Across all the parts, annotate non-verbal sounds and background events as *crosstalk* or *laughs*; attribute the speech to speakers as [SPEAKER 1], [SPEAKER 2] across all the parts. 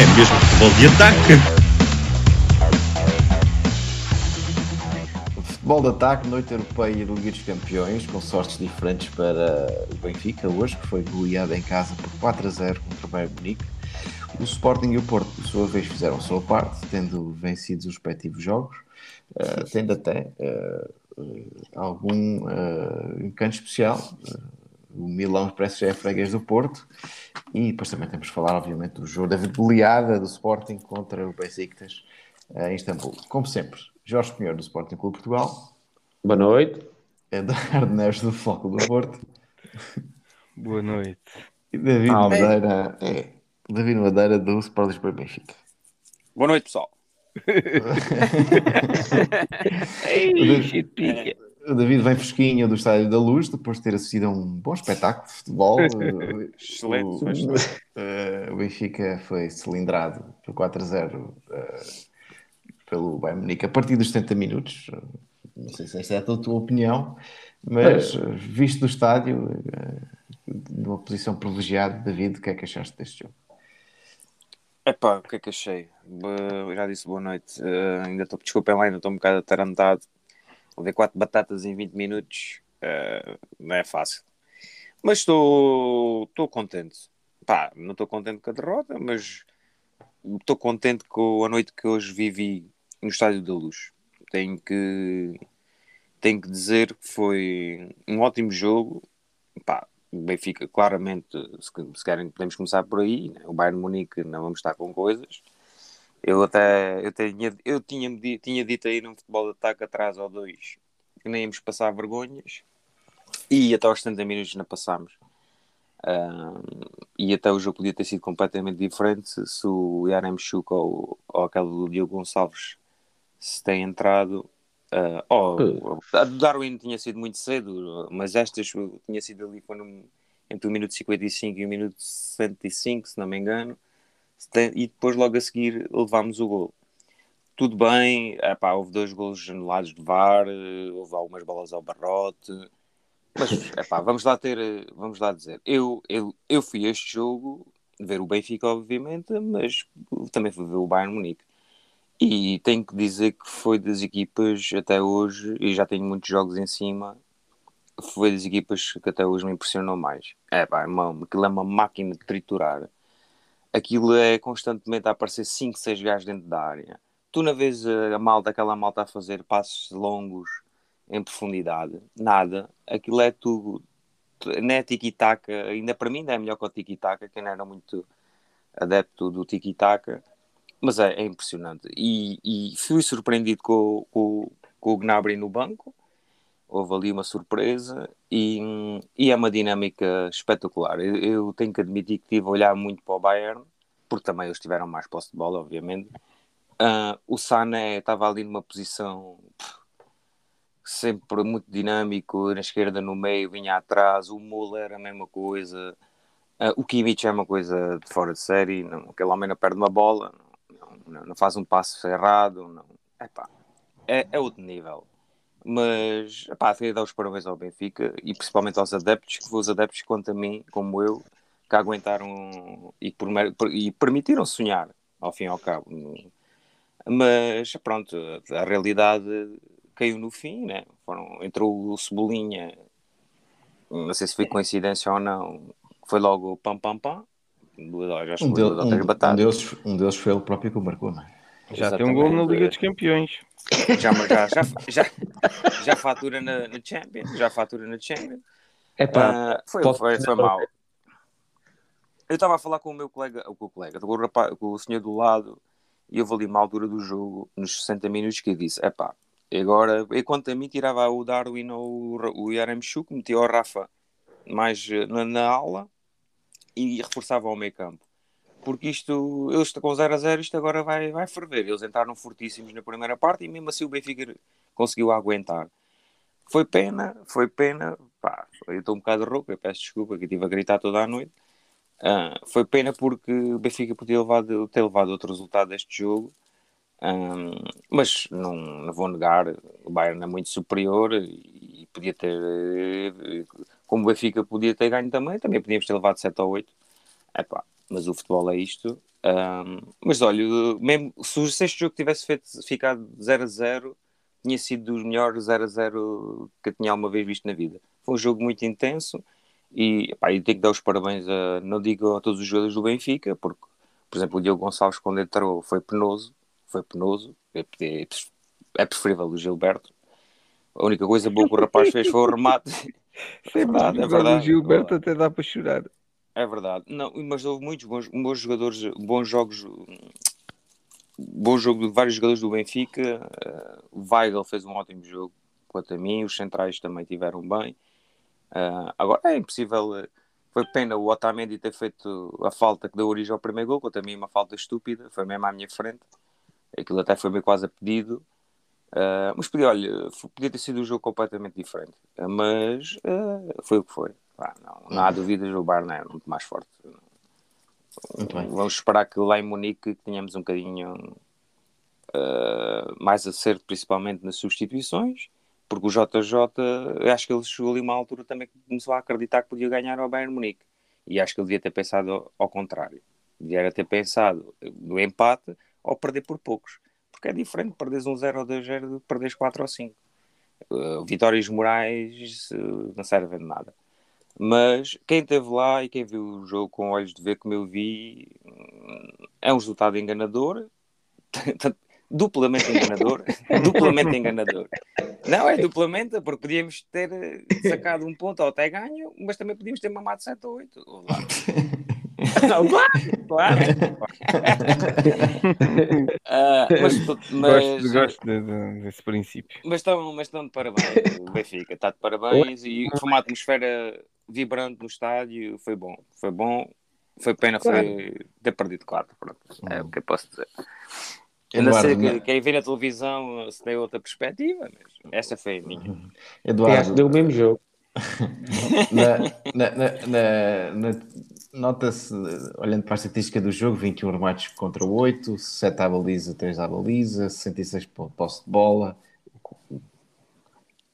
[SPEAKER 1] É mesmo futebol de ataque.
[SPEAKER 2] Futebol de ataque, noite europeia e Liga dos Campeões, com sortes diferentes para o Benfica hoje, que foi goleado em casa por 4 a 0 contra o Bayern Munique. O Sporting e o Porto, por sua vez, fizeram a sua parte, tendo vencido os respectivos jogos, uh, tendo até uh, uh, algum encanto especial. O Milão parece que já é freguês do Porto. E depois também temos que falar, obviamente, do jogo da goleada do Sporting contra o Besiktas em Istambul. Como sempre, Jorge Pinheiro do Sporting Clube Portugal.
[SPEAKER 3] Boa noite.
[SPEAKER 2] Eduardo Neves do Foco do Porto.
[SPEAKER 4] Boa noite.
[SPEAKER 2] E David ah, Madeira. É, David Madeira do Sport Lisboa Benfica.
[SPEAKER 5] Boa noite, pessoal. *laughs* *laughs*
[SPEAKER 2] o, David, vem fresquinho do Estádio da Luz depois de ter assistido a um bom espetáculo de futebol. *laughs*
[SPEAKER 5] excelente,
[SPEAKER 2] o,
[SPEAKER 5] excelente.
[SPEAKER 2] Uh, o Benfica foi cilindrado por 4 a 0 uh, pelo Bayern Munique a partir dos 70 minutos. Não sei se esta é a tua opinião, mas é. visto do estádio, numa posição privilegiada, David, o que é que achaste deste jogo?
[SPEAKER 5] Epá, o que é que achei? já disse boa noite. Uh, ainda estou, desculpem lá, ainda estou um bocado atarantado. Ver quatro batatas em 20 minutos uh, não é fácil. Mas estou contente. Pá, não estou contente com a derrota, mas estou contente com a noite que hoje vivi no Estádio da Luz. Tenho que, tenho que dizer que foi um ótimo jogo. Pá, o Benfica, claramente, se, se querem, podemos começar por aí. Né? O Bayern Munique não vamos estar com coisas. Eu até eu tinha, eu tinha, tinha dito aí num futebol de ataque atrás ou dois que nem íamos passar vergonhas e até aos 70 minutos não passámos. e até o jogo podia ter sido completamente diferente se o Yaremchuk ou, ou aquele do Diogo Gonçalves se tem entrado. Uh, oh, a do Darwin tinha sido muito cedo, mas estas tinha sido ali no, entre o minuto 55 e o minuto 65, se não me engano, e depois logo a seguir levámos o gol. Tudo bem, epá, houve dois golos anulados de VAR, houve algumas bolas ao barrote, mas epá, vamos lá ter, vamos lá dizer, eu, eu, eu fui a este jogo ver o Benfica, obviamente, mas também fui ver o Bayern Munique. E tenho que dizer que foi das equipas até hoje, e já tenho muitos jogos em cima, foi das equipas que até hoje me impressionou mais. É pá, aquilo é uma máquina de triturar. Aquilo é constantemente a aparecer 5, 6 gajos dentro da área. Tu na vez a malta, aquela malta a fazer passos longos em profundidade, nada. Aquilo é tudo, não é tiki-taka, ainda para mim ainda é melhor que o tiki-taka, que não era muito adepto do tiki-taka mas é, é impressionante. E, e, fui surpreendido com, com, com o Gnabry no banco. Houve ali uma surpresa e, e é uma dinâmica espetacular. Eu, eu, tenho que admitir que estive a olhar muito para o Bayern, porque também eles tiveram mais posse de bola, obviamente. Uh, o Sané estava ali numa posição sempre muito dinâmico, na esquerda, no meio, vinha atrás. O Muller, a mesma coisa. Uh, o Kimmich é uma coisa de fora de série. Não, aquele homem não perde uma bola não, não faz um passo errado, não. Epá, é, é outro nível. Mas, epá, queria dar os parabéns ao Benfica e principalmente aos adeptos, que os adeptos, quanto a mim, como eu, que aguentaram e, por, e permitiram sonhar, ao fim e ao cabo. Mas, pronto, a realidade caiu no fim, né? Foram, entrou o Cebolinha, não sei se foi coincidência ou não, foi logo pam pam pam,
[SPEAKER 2] duas, um, duas, um, um, deles, um deles foi ele próprio que o marcou, não é?
[SPEAKER 4] Já Exatamente. tem um gol na Liga dos Campeões.
[SPEAKER 5] Já, já, já, já, já fatura na, na Champions, já fatura na Champions.
[SPEAKER 3] É pá,
[SPEAKER 5] uh, foi, foi, foi mal. Eu estava a falar com o meu colega, com o colega, com o, rapaz, com o senhor do lado, e eu ali uma altura do jogo, nos 60 minutos, que eu disse: é pá, agora, enquanto a mim tirava o Darwin ou o Yaremchuk, metia o Rafa mais na, na aula e reforçavam o meio campo. Porque isto, eles com 0 a 0, isto agora vai, vai ferver. Eles entraram fortíssimos na primeira parte e mesmo assim o Benfica conseguiu aguentar. Foi pena, foi pena. Pá, eu estou um bocado rouco, eu peço desculpa que estive a gritar toda a noite. Uh, foi pena porque o Benfica podia ter levado outro resultado deste jogo. Um, mas não, não vou negar, o Bayern é muito superior e, podia ter, como o Benfica podia ter ganho também, também podíamos ter levado 7 ou 8. Epá, mas o futebol é isto. Um, mas olha, mesmo se este jogo tivesse feito, ficado 0 a 0, tinha sido dos melhores 0 a 0 que eu tinha alguma vez visto na vida. Foi um jogo muito intenso e eu tenho que dar os parabéns a, não digo a todos os jogadores do Benfica, porque, por exemplo, o Diogo Gonçalves, quando entrou, foi penoso, foi penoso, é, é, é preferível o Gilberto. A única coisa boa que o rapaz fez foi o remate. *laughs*
[SPEAKER 4] É verdade, é verdade. O Gilberto até dá para chorar.
[SPEAKER 5] É verdade. Não, mas houve muitos bons, bons jogadores, bons jogos, bom jogo de vários jogadores do Benfica. Uh, o Weigl fez um ótimo jogo quanto a mim, os centrais também tiveram bem. Uh, agora é impossível. Eh, foi pena o Otamendi ter feito a falta que deu origem ao primeiro gol, quanto a mim uma falta estúpida, foi mesmo à minha frente. Aquilo até foi meio quase a pedido. Uh, mas podia, olha, podia ter sido um jogo completamente diferente. Mas uh, foi o que foi. Ah, não, não, há dúvidas, o Bayern é muito mais forte. Muito Vamos esperar que lá em Munique tenhamos um bocadinho mais acerto, principalmente nas substituições, porque o JJ, acho que ele chegou ali uma altura também que começou a acreditar que podia ganhar ao Bayern Munique. E acho que ele devia ter pensado ao, ao contrário. Devia ter pensado no empate ou perder por poucos. Porque é diferente perderes um 0 ou 2 0 de perderes 4 ou 5. Uh, vitórias morais uh, não servem de nada. Mas quem esteve lá e quem viu o jogo com olhos de ver como eu vi, é um resultado enganador, *laughs* duplamente enganador, *laughs* duplamente enganador. Não, é duplamente, porque podíamos ter sacado um ponto ou até ganho, mas também podíamos ter mamado 7 ou 8. *laughs* Não, claro, claro. uh, mas, mas,
[SPEAKER 4] gosto, gosto desse princípio.
[SPEAKER 5] Mas estão, mas estão de parabéns, o Benfica está de parabéns e foi uma atmosfera vibrante no estádio, foi bom, foi bom. Foi pena foi ter perdido 4, é o que eu posso dizer. Eu não sei que, quem vê na televisão se tem outra perspectiva, mas essa foi a minha.
[SPEAKER 3] Eduardo, deu o mesmo jogo. *laughs*
[SPEAKER 2] na, na, na, na Nota-se, olhando para a estatística do jogo, 21 remates contra 8, 7 à baliza, 3 à baliza, 66 posse de bola,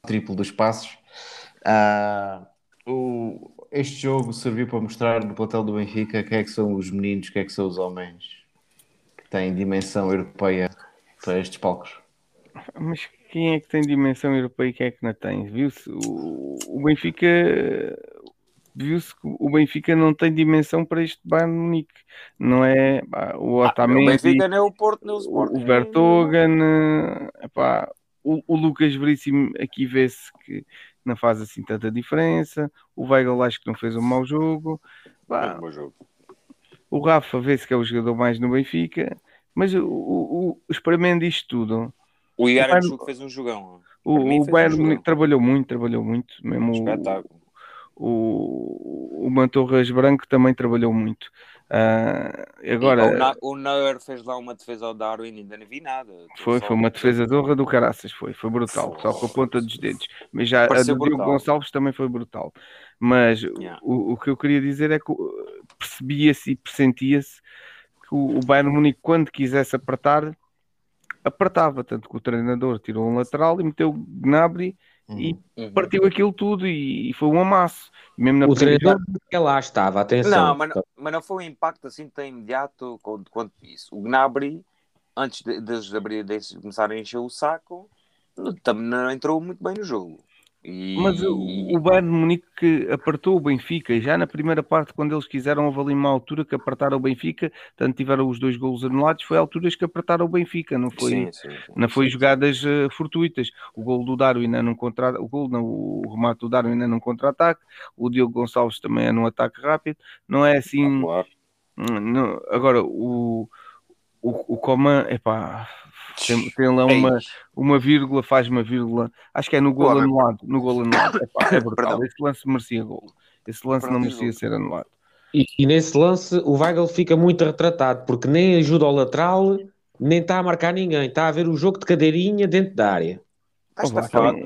[SPEAKER 2] triplo dos passos. Uh, o, este jogo serviu para mostrar no plantel do Benfica quem é que são os meninos, quem é que são os homens que têm dimensão europeia para estes palcos.
[SPEAKER 4] Mas quem é que tem dimensão europeia e quem é que não tem? Viu-se? O, o Benfica viu-se que o Benfica não tem dimensão para este Bayern Munique. Não é o Otamendi, ah, o
[SPEAKER 5] Benfica não é o Porto, não é o Sport.
[SPEAKER 4] O Vertogen, epá, o, o Lucas Veríssimo aqui vê-se que não faz assim tanta diferença. O Weigl acho que não fez um mau jogo. Epá,
[SPEAKER 5] um jogo.
[SPEAKER 4] O Rafa vê-se que é o jogador mais no Benfica. Mas o, o, o experimento isto tudo.
[SPEAKER 5] O Bayern fez um jogão.
[SPEAKER 4] O, o Bayern um trabalhou muito, trabalhou muito. Mesmo
[SPEAKER 5] Espetáculo
[SPEAKER 4] o, o Mantorras Branco também trabalhou muito. Uh, agora,
[SPEAKER 5] o, o Neuer fez lá uma defesa ao Darwin, ainda não vi nada.
[SPEAKER 4] Foi, foi uma defesa de honra do Caraças, foi, foi brutal, só com a ponta dos dedos. Mas já Pareceu a do Diogo Gonçalves também foi brutal. Mas yeah. o, o que eu queria dizer é que percebia-se e pressentia-se que o, o Bayern Munique, quando quisesse apertar, apertava, tanto que o treinador tirou um lateral e meteu o Gnabry e uhum. partiu aquilo tudo e, e, foi um amasso.
[SPEAKER 3] Mesmo na o treinador que lá estava, atenção.
[SPEAKER 5] Não, mas não, mas não foi um impacto assim tão imediato quanto, quanto isso. O Gnabry, antes de, de, de, de começarem a encher o saco, também não entrou muito bem no jogo.
[SPEAKER 4] E... Mas o, Bayern de Munique apertou o Benfica, já na primeira parte, quando eles quiseram, houve ali uma altura que apertaram o Benfica, tanto tiveram os dois golos anulados, foi alturas que apertaram o Benfica, não foi, sim, sim, sim, não foi jogadas uh, fortuitas. O gol do Darwin é num contra o gol, não, o remate do Darwin é num contra-ataque, o Diogo Gonçalves também é num ataque rápido, não é assim. Ah, claro. Hum, não, agora, o, o, o Coman, epá, tem, tem lá uma, uma vírgula, faz uma vírgula. Acho que é no gol Boa, anulado. No gol anulado. *coughs* É, é brutal. Esse lance merecia gol. Esse lance não merecia ser anulado.
[SPEAKER 3] E, e, nesse lance o Weigl fica muito retratado, porque nem ajuda ao lateral, nem está a marcar ninguém. Está a ver o jogo de cadeirinha dentro da área.
[SPEAKER 5] Está estafado,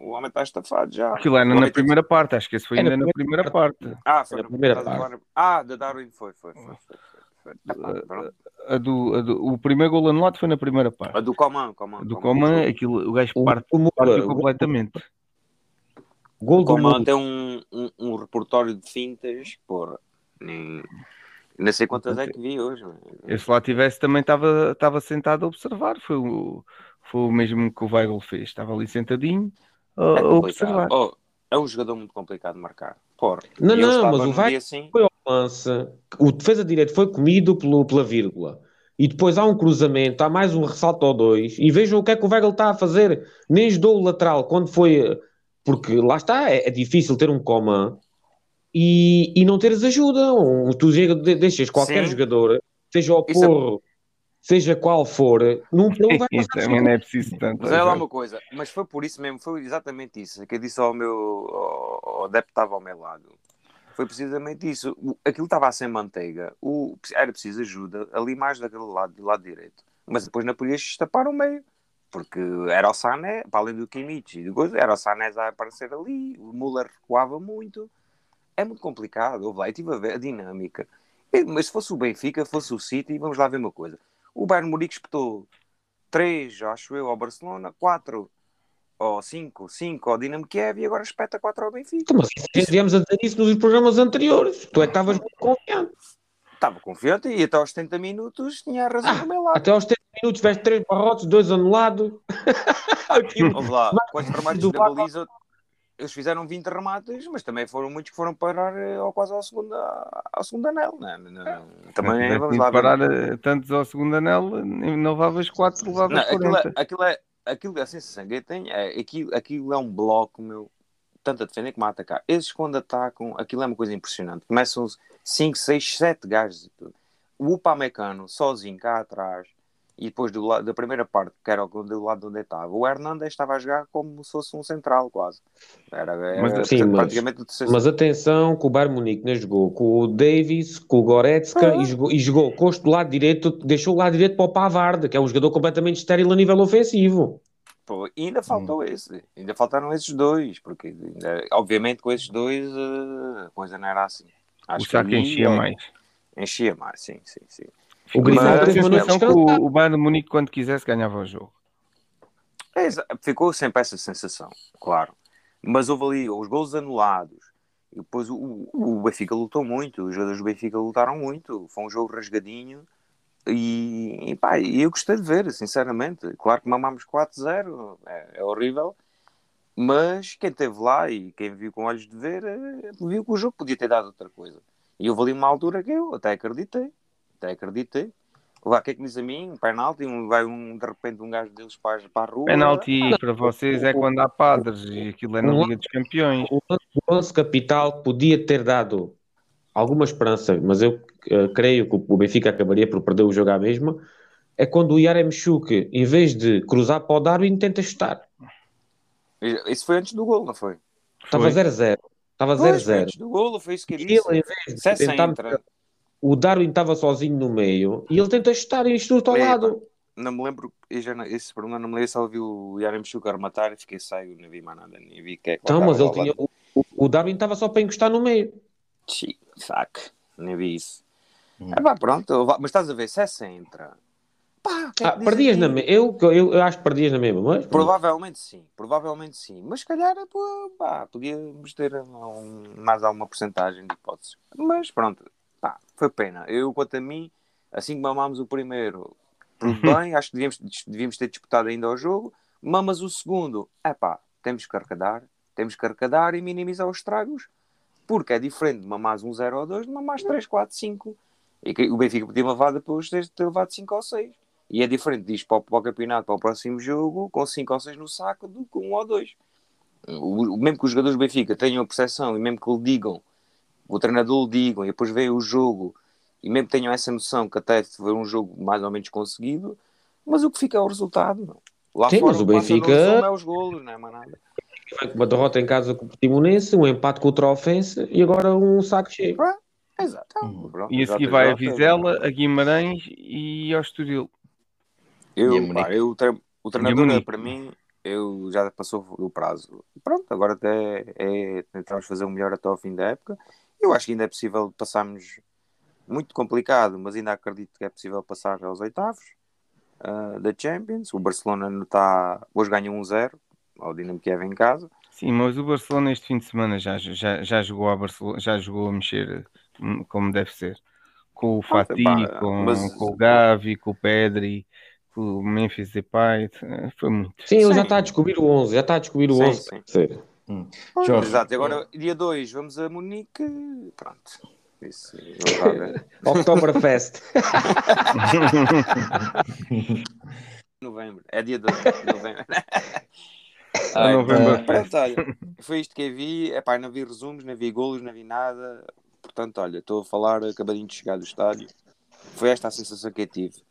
[SPEAKER 5] o homem está estafado já.
[SPEAKER 4] Aquilo era na primeira parte, acho que esse foi ainda na primeira parte.
[SPEAKER 5] Ah, foi na primeira parte. Ah, da Darwin foi, foi, foi. foi.
[SPEAKER 4] A do, a do, o primeiro gol anulado foi na primeira parte.
[SPEAKER 5] A do Coman. Coman
[SPEAKER 4] do Coman, aquilo, o gajo parte, o, parte o, completamente.
[SPEAKER 5] Gol do Coman tem um, um, um, repertório de fintas, porra. Nem, não sei quantas é que vi hoje.
[SPEAKER 4] Eu se lá tivesse também estava sentado a observar. Foi o, foi o mesmo que o Weigl fez. Estava ali sentadinho a, é a observar.
[SPEAKER 5] Oh, é um jogador muito complicado de marcar. Porra.
[SPEAKER 3] Não, não, mas o Weigl assim... foi ao lance. O defesa direito foi comido pelo, pela vírgula. E depois há um cruzamento, há mais um ressalto ou dois. E vejam o que é que o Weigl está a fazer. Nem ajudou o lateral quando foi. Porque lá está, é, é difícil ter um coma e, e não teres ajuda. Um, tu deixas qualquer Sim. jogador, seja o Porro, seja qual for, plano vai
[SPEAKER 4] passar. Também não é preciso tanto.
[SPEAKER 5] Mas é lá uma coisa, mas foi por isso mesmo, foi exatamente isso que eu disse ao meu ao, ao estava ao meu lado. Foi precisamente isso. Aquilo estava sem manteiga, o, era preciso ajuda ali mais daquele lado, do lado direito. Mas depois não podias tapar o meio, porque era o Sané, para além do Kimmich e era o Sané a aparecer ali, o Müller recuava muito. É muito complicado. Houve lá, eu estive a ver a dinâmica. Mas se fosse o Benfica, fosse o City, vamos lá ver uma coisa o Bayern Munique espetou 3, acho eu, ao Barcelona, 4 ou 5, 5 ao Dinamo Kiev e agora espeta 4 ao Benfica.
[SPEAKER 3] Mas viemos a dizer isso nos programas anteriores. Tu é que estavas muito confiante.
[SPEAKER 5] Estava confiante e até aos 70 minutos tinha a razão ah, do meu lado.
[SPEAKER 3] Até aos 70 minutos tiveste 3 barrotes, 2 anulados.
[SPEAKER 5] Vamos lá, com os remates da baliza, eles fizeram 20 remates, mas também foram muitos que foram parar eh, ao quase ao segundo, ao segundo anel, né? Também
[SPEAKER 4] é, vamos lá. parar ver. tantos ao segundo anel, não levavas 4, levavas não, 40.
[SPEAKER 5] Aquilo, é, aquilo é, aquilo, a sensação que eu tenho é aquilo, aquilo é um bloco, meu, tanto a defender como a atacar. Esses quando atacam, aquilo é uma coisa impressionante. Começam 5, 6, 7 gajos e tudo. O Upamecano sozinho cá atrás e depois do lado, da primeira parte, que era do lado onde estava, o Hernandes estava a jogar como se fosse um central, quase. Era, era
[SPEAKER 3] mas, sim, praticamente mas, mas atenção que o Bayern Munique não jogou com o Davis, com o Goretzka ah. e, jogou, e jogou com o lado direito, deixou o lado direito para o Pavard, que é um jogador completamente estéril a nível ofensivo.
[SPEAKER 5] Pô, ainda faltou hum. esse, ainda faltaram esses dois, porque ainda, obviamente com esses dois eh, a coisa não era assim.
[SPEAKER 4] Acho o saco enchia é, mais.
[SPEAKER 5] Enchia mais, sim, sim, sim.
[SPEAKER 4] O Grimaldo teve uma que o, o Bayern de Munique, quando quisesse, ganhava o jogo.
[SPEAKER 5] É, ficou sempre essa sensação, claro. Mas houve ali os gols anulados. E depois o, o Benfica lutou muito. Os jogadores do Benfica lutaram muito. Foi um jogo rasgadinho. E, e pá, eu gostei de ver, sinceramente. Claro que mamámos 4-0. É, é horrível. Mas quem esteve lá e quem viu com olhos de ver, eh, viu que o jogo podia ter dado outra coisa. E houve ali uma altura que eu até acreditei até acreditei. Lá, o que é que me diz a mim? Um penalti, um, vai um, de repente um gajo deles para, para a rua.
[SPEAKER 4] Penalti para vocês é quando há padres e aquilo é na Liga dos Campeões. O
[SPEAKER 3] lance capital podia ter dado alguma esperança, mas eu uh, creio que o Benfica acabaria por perder o jogo à mesma. É quando o Yaremchuk, em vez de cruzar para o Darwin, tenta chutar.
[SPEAKER 5] Isso foi antes do gol, não foi?
[SPEAKER 3] Estava 0-0. Estava 0-0.
[SPEAKER 5] Antes do gol, foi isso que ele disse. Ele, em vez de tentar
[SPEAKER 3] o Darwin estava sozinho no meio e ele tenta chutar e isto ao lado.
[SPEAKER 5] Não me lembro, já, esse problema não me lembro, só vi o Yarem Sugar matar e fiquei cego, não vi mais nada, nem vi que é que
[SPEAKER 3] Então, mas ele tinha, o, o, Darwin estava só para encostar no meio.
[SPEAKER 5] Sim, fuck, nem vi isso. Hum. É pá, pronto, mas estás a ver, se essa entra.
[SPEAKER 3] Pá, que é ah, perdias na mesma. Eu, eu, eu acho que perdias na mesma, mas.
[SPEAKER 5] Provavelmente sim, provavelmente sim. Mas se calhar pá, podíamos ter um, mais alguma porcentagem de hipóteses. Mas pronto, pá, foi pena. Eu, quanto a mim, assim que mamámos o primeiro, tudo bem, acho que devíamos, devíamos ter disputado ainda o jogo. Mamas o segundo, é pá, temos que arcadar, temos que arcadar e minimizar os estragos, porque é diferente de mamás um 0 ou 2 de mamás 3, 4, 5. E o Benfica podia levar depois de ter levado 5 ou 6. E é diferente diz para o, para o campeonato, para o próximo jogo, com 5 ou 6 no saco, do que 1 um ou 2. O, mesmo que os jogadores do Benfica tenham a percepção e mesmo que lhe digam o treinador lhe digam e depois veio o jogo e mesmo tenham essa noção que até foi um jogo mais ou menos conseguido, mas o que fica é o resultado.
[SPEAKER 3] Lá Sim, fora, mas o Benfica
[SPEAKER 5] é os golos, não é mais nada.
[SPEAKER 3] Uma derrota em casa com o Timonense, um empate com o Trofense e agora um saco cheio.
[SPEAKER 5] Exato.
[SPEAKER 2] Uhum.
[SPEAKER 5] Pronto,
[SPEAKER 4] E a seguir vai a Vizela, a Guimarães e ao Estoril.
[SPEAKER 2] E a
[SPEAKER 5] Eu, pá, eu, o treinador,
[SPEAKER 4] Munique.
[SPEAKER 5] para mim, eu já passou o prazo. Pronto, agora até é tentarmos fazer o melhor até ao fim da época. Eu acho que ainda é possível passarmos muito complicado, mas ainda acredito que é possível passar aos oitavos ah, da Champions. O Barcelona não está. Hoje ganhou 1-0 ao Dinamo Kiev em casa.
[SPEAKER 4] Sim, mas o Barcelona este fim de semana já, já, já jogou a Barcelona, já jogou a mexer hum, como deve ser. Com o Fati,
[SPEAKER 5] pá,
[SPEAKER 4] com,
[SPEAKER 5] mas-
[SPEAKER 4] com o Gavi, com o Pedri, com o Memphis Depay, eh, foi muito.
[SPEAKER 3] Sim, ele
[SPEAKER 5] Sim.
[SPEAKER 3] já está a descobrir o 11, já está a descobrir o
[SPEAKER 5] Sim,
[SPEAKER 3] 11.
[SPEAKER 5] sim.
[SPEAKER 3] Sério.
[SPEAKER 2] Jorge,
[SPEAKER 5] Exato, agora dia 2 vamos a Munique. Pronto. Isso. *laughs*
[SPEAKER 3] Oktoberfest. *laughs*
[SPEAKER 5] novembro. É dia 2 de *laughs* novembro.
[SPEAKER 4] Ah,
[SPEAKER 5] Ai,
[SPEAKER 4] novembro.
[SPEAKER 5] pronto, olha, foi isto que eu vi. Epá, não vi resumos, não vi golos, não vi nada. Portanto, olha, estou a falar acabadinho de chegar do estádio. Foi esta a sensação que eu tive.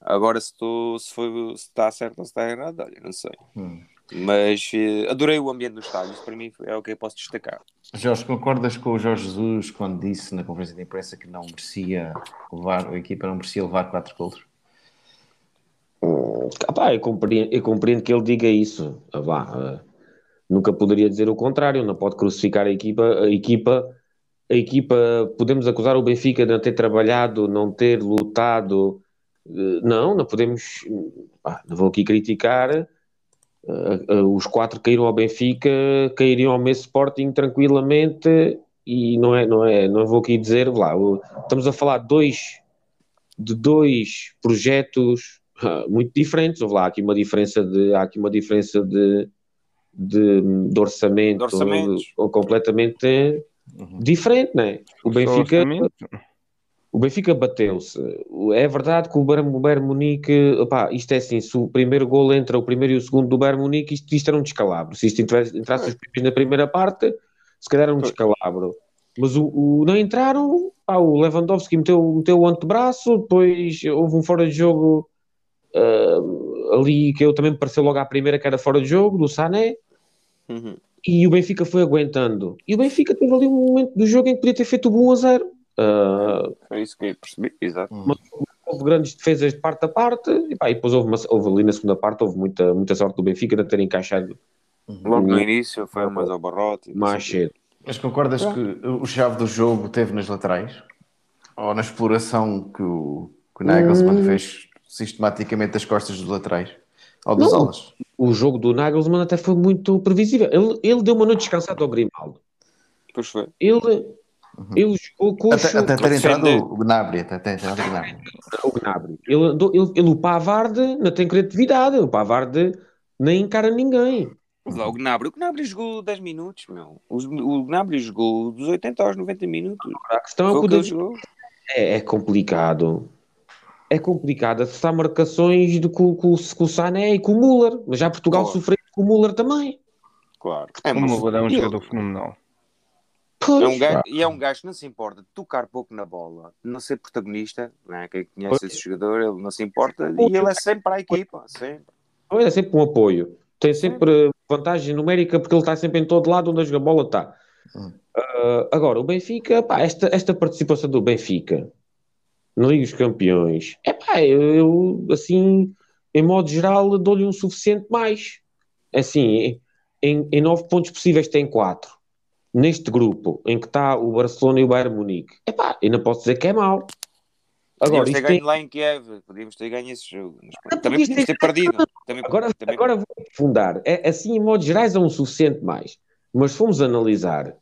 [SPEAKER 5] Agora, se, se, foi, se está certo ou se está errado, olha, não sei.
[SPEAKER 2] Hum.
[SPEAKER 5] Mas eh, adorei o ambiente do estádio. Isso para mim é o que eu posso destacar.
[SPEAKER 2] Jorge, concordas com o Jorge Jesus quando disse na conferência de imprensa que não merecia levar, a equipa não merecia levar quatro golos?
[SPEAKER 3] Ah, pá, eu, compreendo, eu compreendo que ele diga isso. Ah, vá, ah, nunca poderia dizer o contrário. Não pode crucificar a equipa. A equipa, a equipa, podemos acusar o Benfica de não ter trabalhado, não ter lutado. Eh, Não, não podemos. pá, não vou aqui criticar. Ah, ah, os quatro caíram ao Benfica, cairiam ao Messi Sporting tranquilamente. E não é, não é, não vou aqui dizer, lá, estamos a falar de dois, de dois projetos *laughs* muito diferentes. Houve lá aqui uma diferença de, há aqui uma diferença de, de, de orçamento,
[SPEAKER 5] De orçamentos.
[SPEAKER 3] ou completamente diferente, não é? O Benfica. O Benfica bateu-se. É verdade que o Bayern, o Bayern Munique, opá, isto é assim, se o primeiro gol entra, o primeiro e o segundo do Bayern Munique, isto, isto era um descalabro. Se isto entrasse, entrasse os primeiros na primeira parte, se calhar era um descalabro. Mas o, o- não entraram, pá, o Lewandowski meteu, meteu o antebraço, depois houve um fora de jogo ah, ali que eu também me pareceu logo à primeira que era fora de jogo, do Sané,
[SPEAKER 5] Uhum.
[SPEAKER 3] e o Benfica foi aguentando. E o Benfica teve ali um momento do jogo em que podia ter feito o 1 a 0.
[SPEAKER 5] Foi isso que eu percebi. Exato.
[SPEAKER 3] houve grandes defesas de parte a parte, e, pá, e depois houve, uma- houve ali na segunda parte, houve muita, muita sorte do Benfica de ter encaixado
[SPEAKER 5] Logo no início foi umas ao barrote.
[SPEAKER 3] mais cedo.
[SPEAKER 2] Mas concordas que o chave do jogo teve nas laterais? Ou na exploração que o, que o Nagelsmann
[SPEAKER 3] Hum.
[SPEAKER 2] fez sistematicamente das costas dos laterais? Ou dos alas?
[SPEAKER 3] O jogo do Nagelsmann até foi muito previsível. Ele, ele deu uma noite descansada ao Grimaldo.
[SPEAKER 5] Pois foi.
[SPEAKER 3] Ele, ele jogou com o
[SPEAKER 2] Até, até ter entrado o Gnabry, até ter entrado o Gnabry.
[SPEAKER 3] o Gnabry. Ele, andou- ele, ele, o Pavard não tem criatividade. O Pavard nem encara ninguém.
[SPEAKER 5] Mas lá, o Gnabry, o Gnabry jogou 10 minutos, meu. O, o Gnabry jogou dos 80 aos 90 minutos.
[SPEAKER 3] A questão é que
[SPEAKER 5] o
[SPEAKER 3] o
[SPEAKER 5] que ele jogou.
[SPEAKER 3] é, é complicado. É complicado acertar marcações de, com, com, com o Sané e com o Müller. Mas já Portugal
[SPEAKER 5] Claro.
[SPEAKER 3] sofreu com o Müller também.
[SPEAKER 5] Claro. É,
[SPEAKER 4] O
[SPEAKER 5] mas-
[SPEAKER 4] Muller é um jogador fenomenal.
[SPEAKER 3] Pois,
[SPEAKER 5] É um gajo, e é um gajo que não se importa de tocar pouco na bola, não ser protagonista, né? quem conhece
[SPEAKER 3] Pois.
[SPEAKER 5] esse jogador, ele não se importa e ele é sempre para a equipa, sempre.
[SPEAKER 3] É sempre um apoio. Tem sempre vantagem numérica porque ele está sempre em todo lado onde a bola está.
[SPEAKER 2] Hum.
[SPEAKER 3] Ah, agora, o Benfica, pá, esta, esta participação do Benfica na Liga dos Campeões, é pá, eu, eu, assim, em modo geral, dou-lhe um suficiente mais. Assim, em, em nove pontos possíveis tem quatro. Neste grupo em que está o Barcelona e o Bayern Munique, é pá, ainda posso dizer que é mau. Agora,
[SPEAKER 5] podíamos ter ganho lá em Kiev, podíamos ter ganho esse jogo, mas
[SPEAKER 3] Não
[SPEAKER 5] também podíamos
[SPEAKER 3] ter
[SPEAKER 5] perdido. Também,
[SPEAKER 3] Agora,
[SPEAKER 5] também-
[SPEAKER 3] agora vou aprofundar. É, assim, em modo gerais, é um suficiente mais. Mas se formos analisar,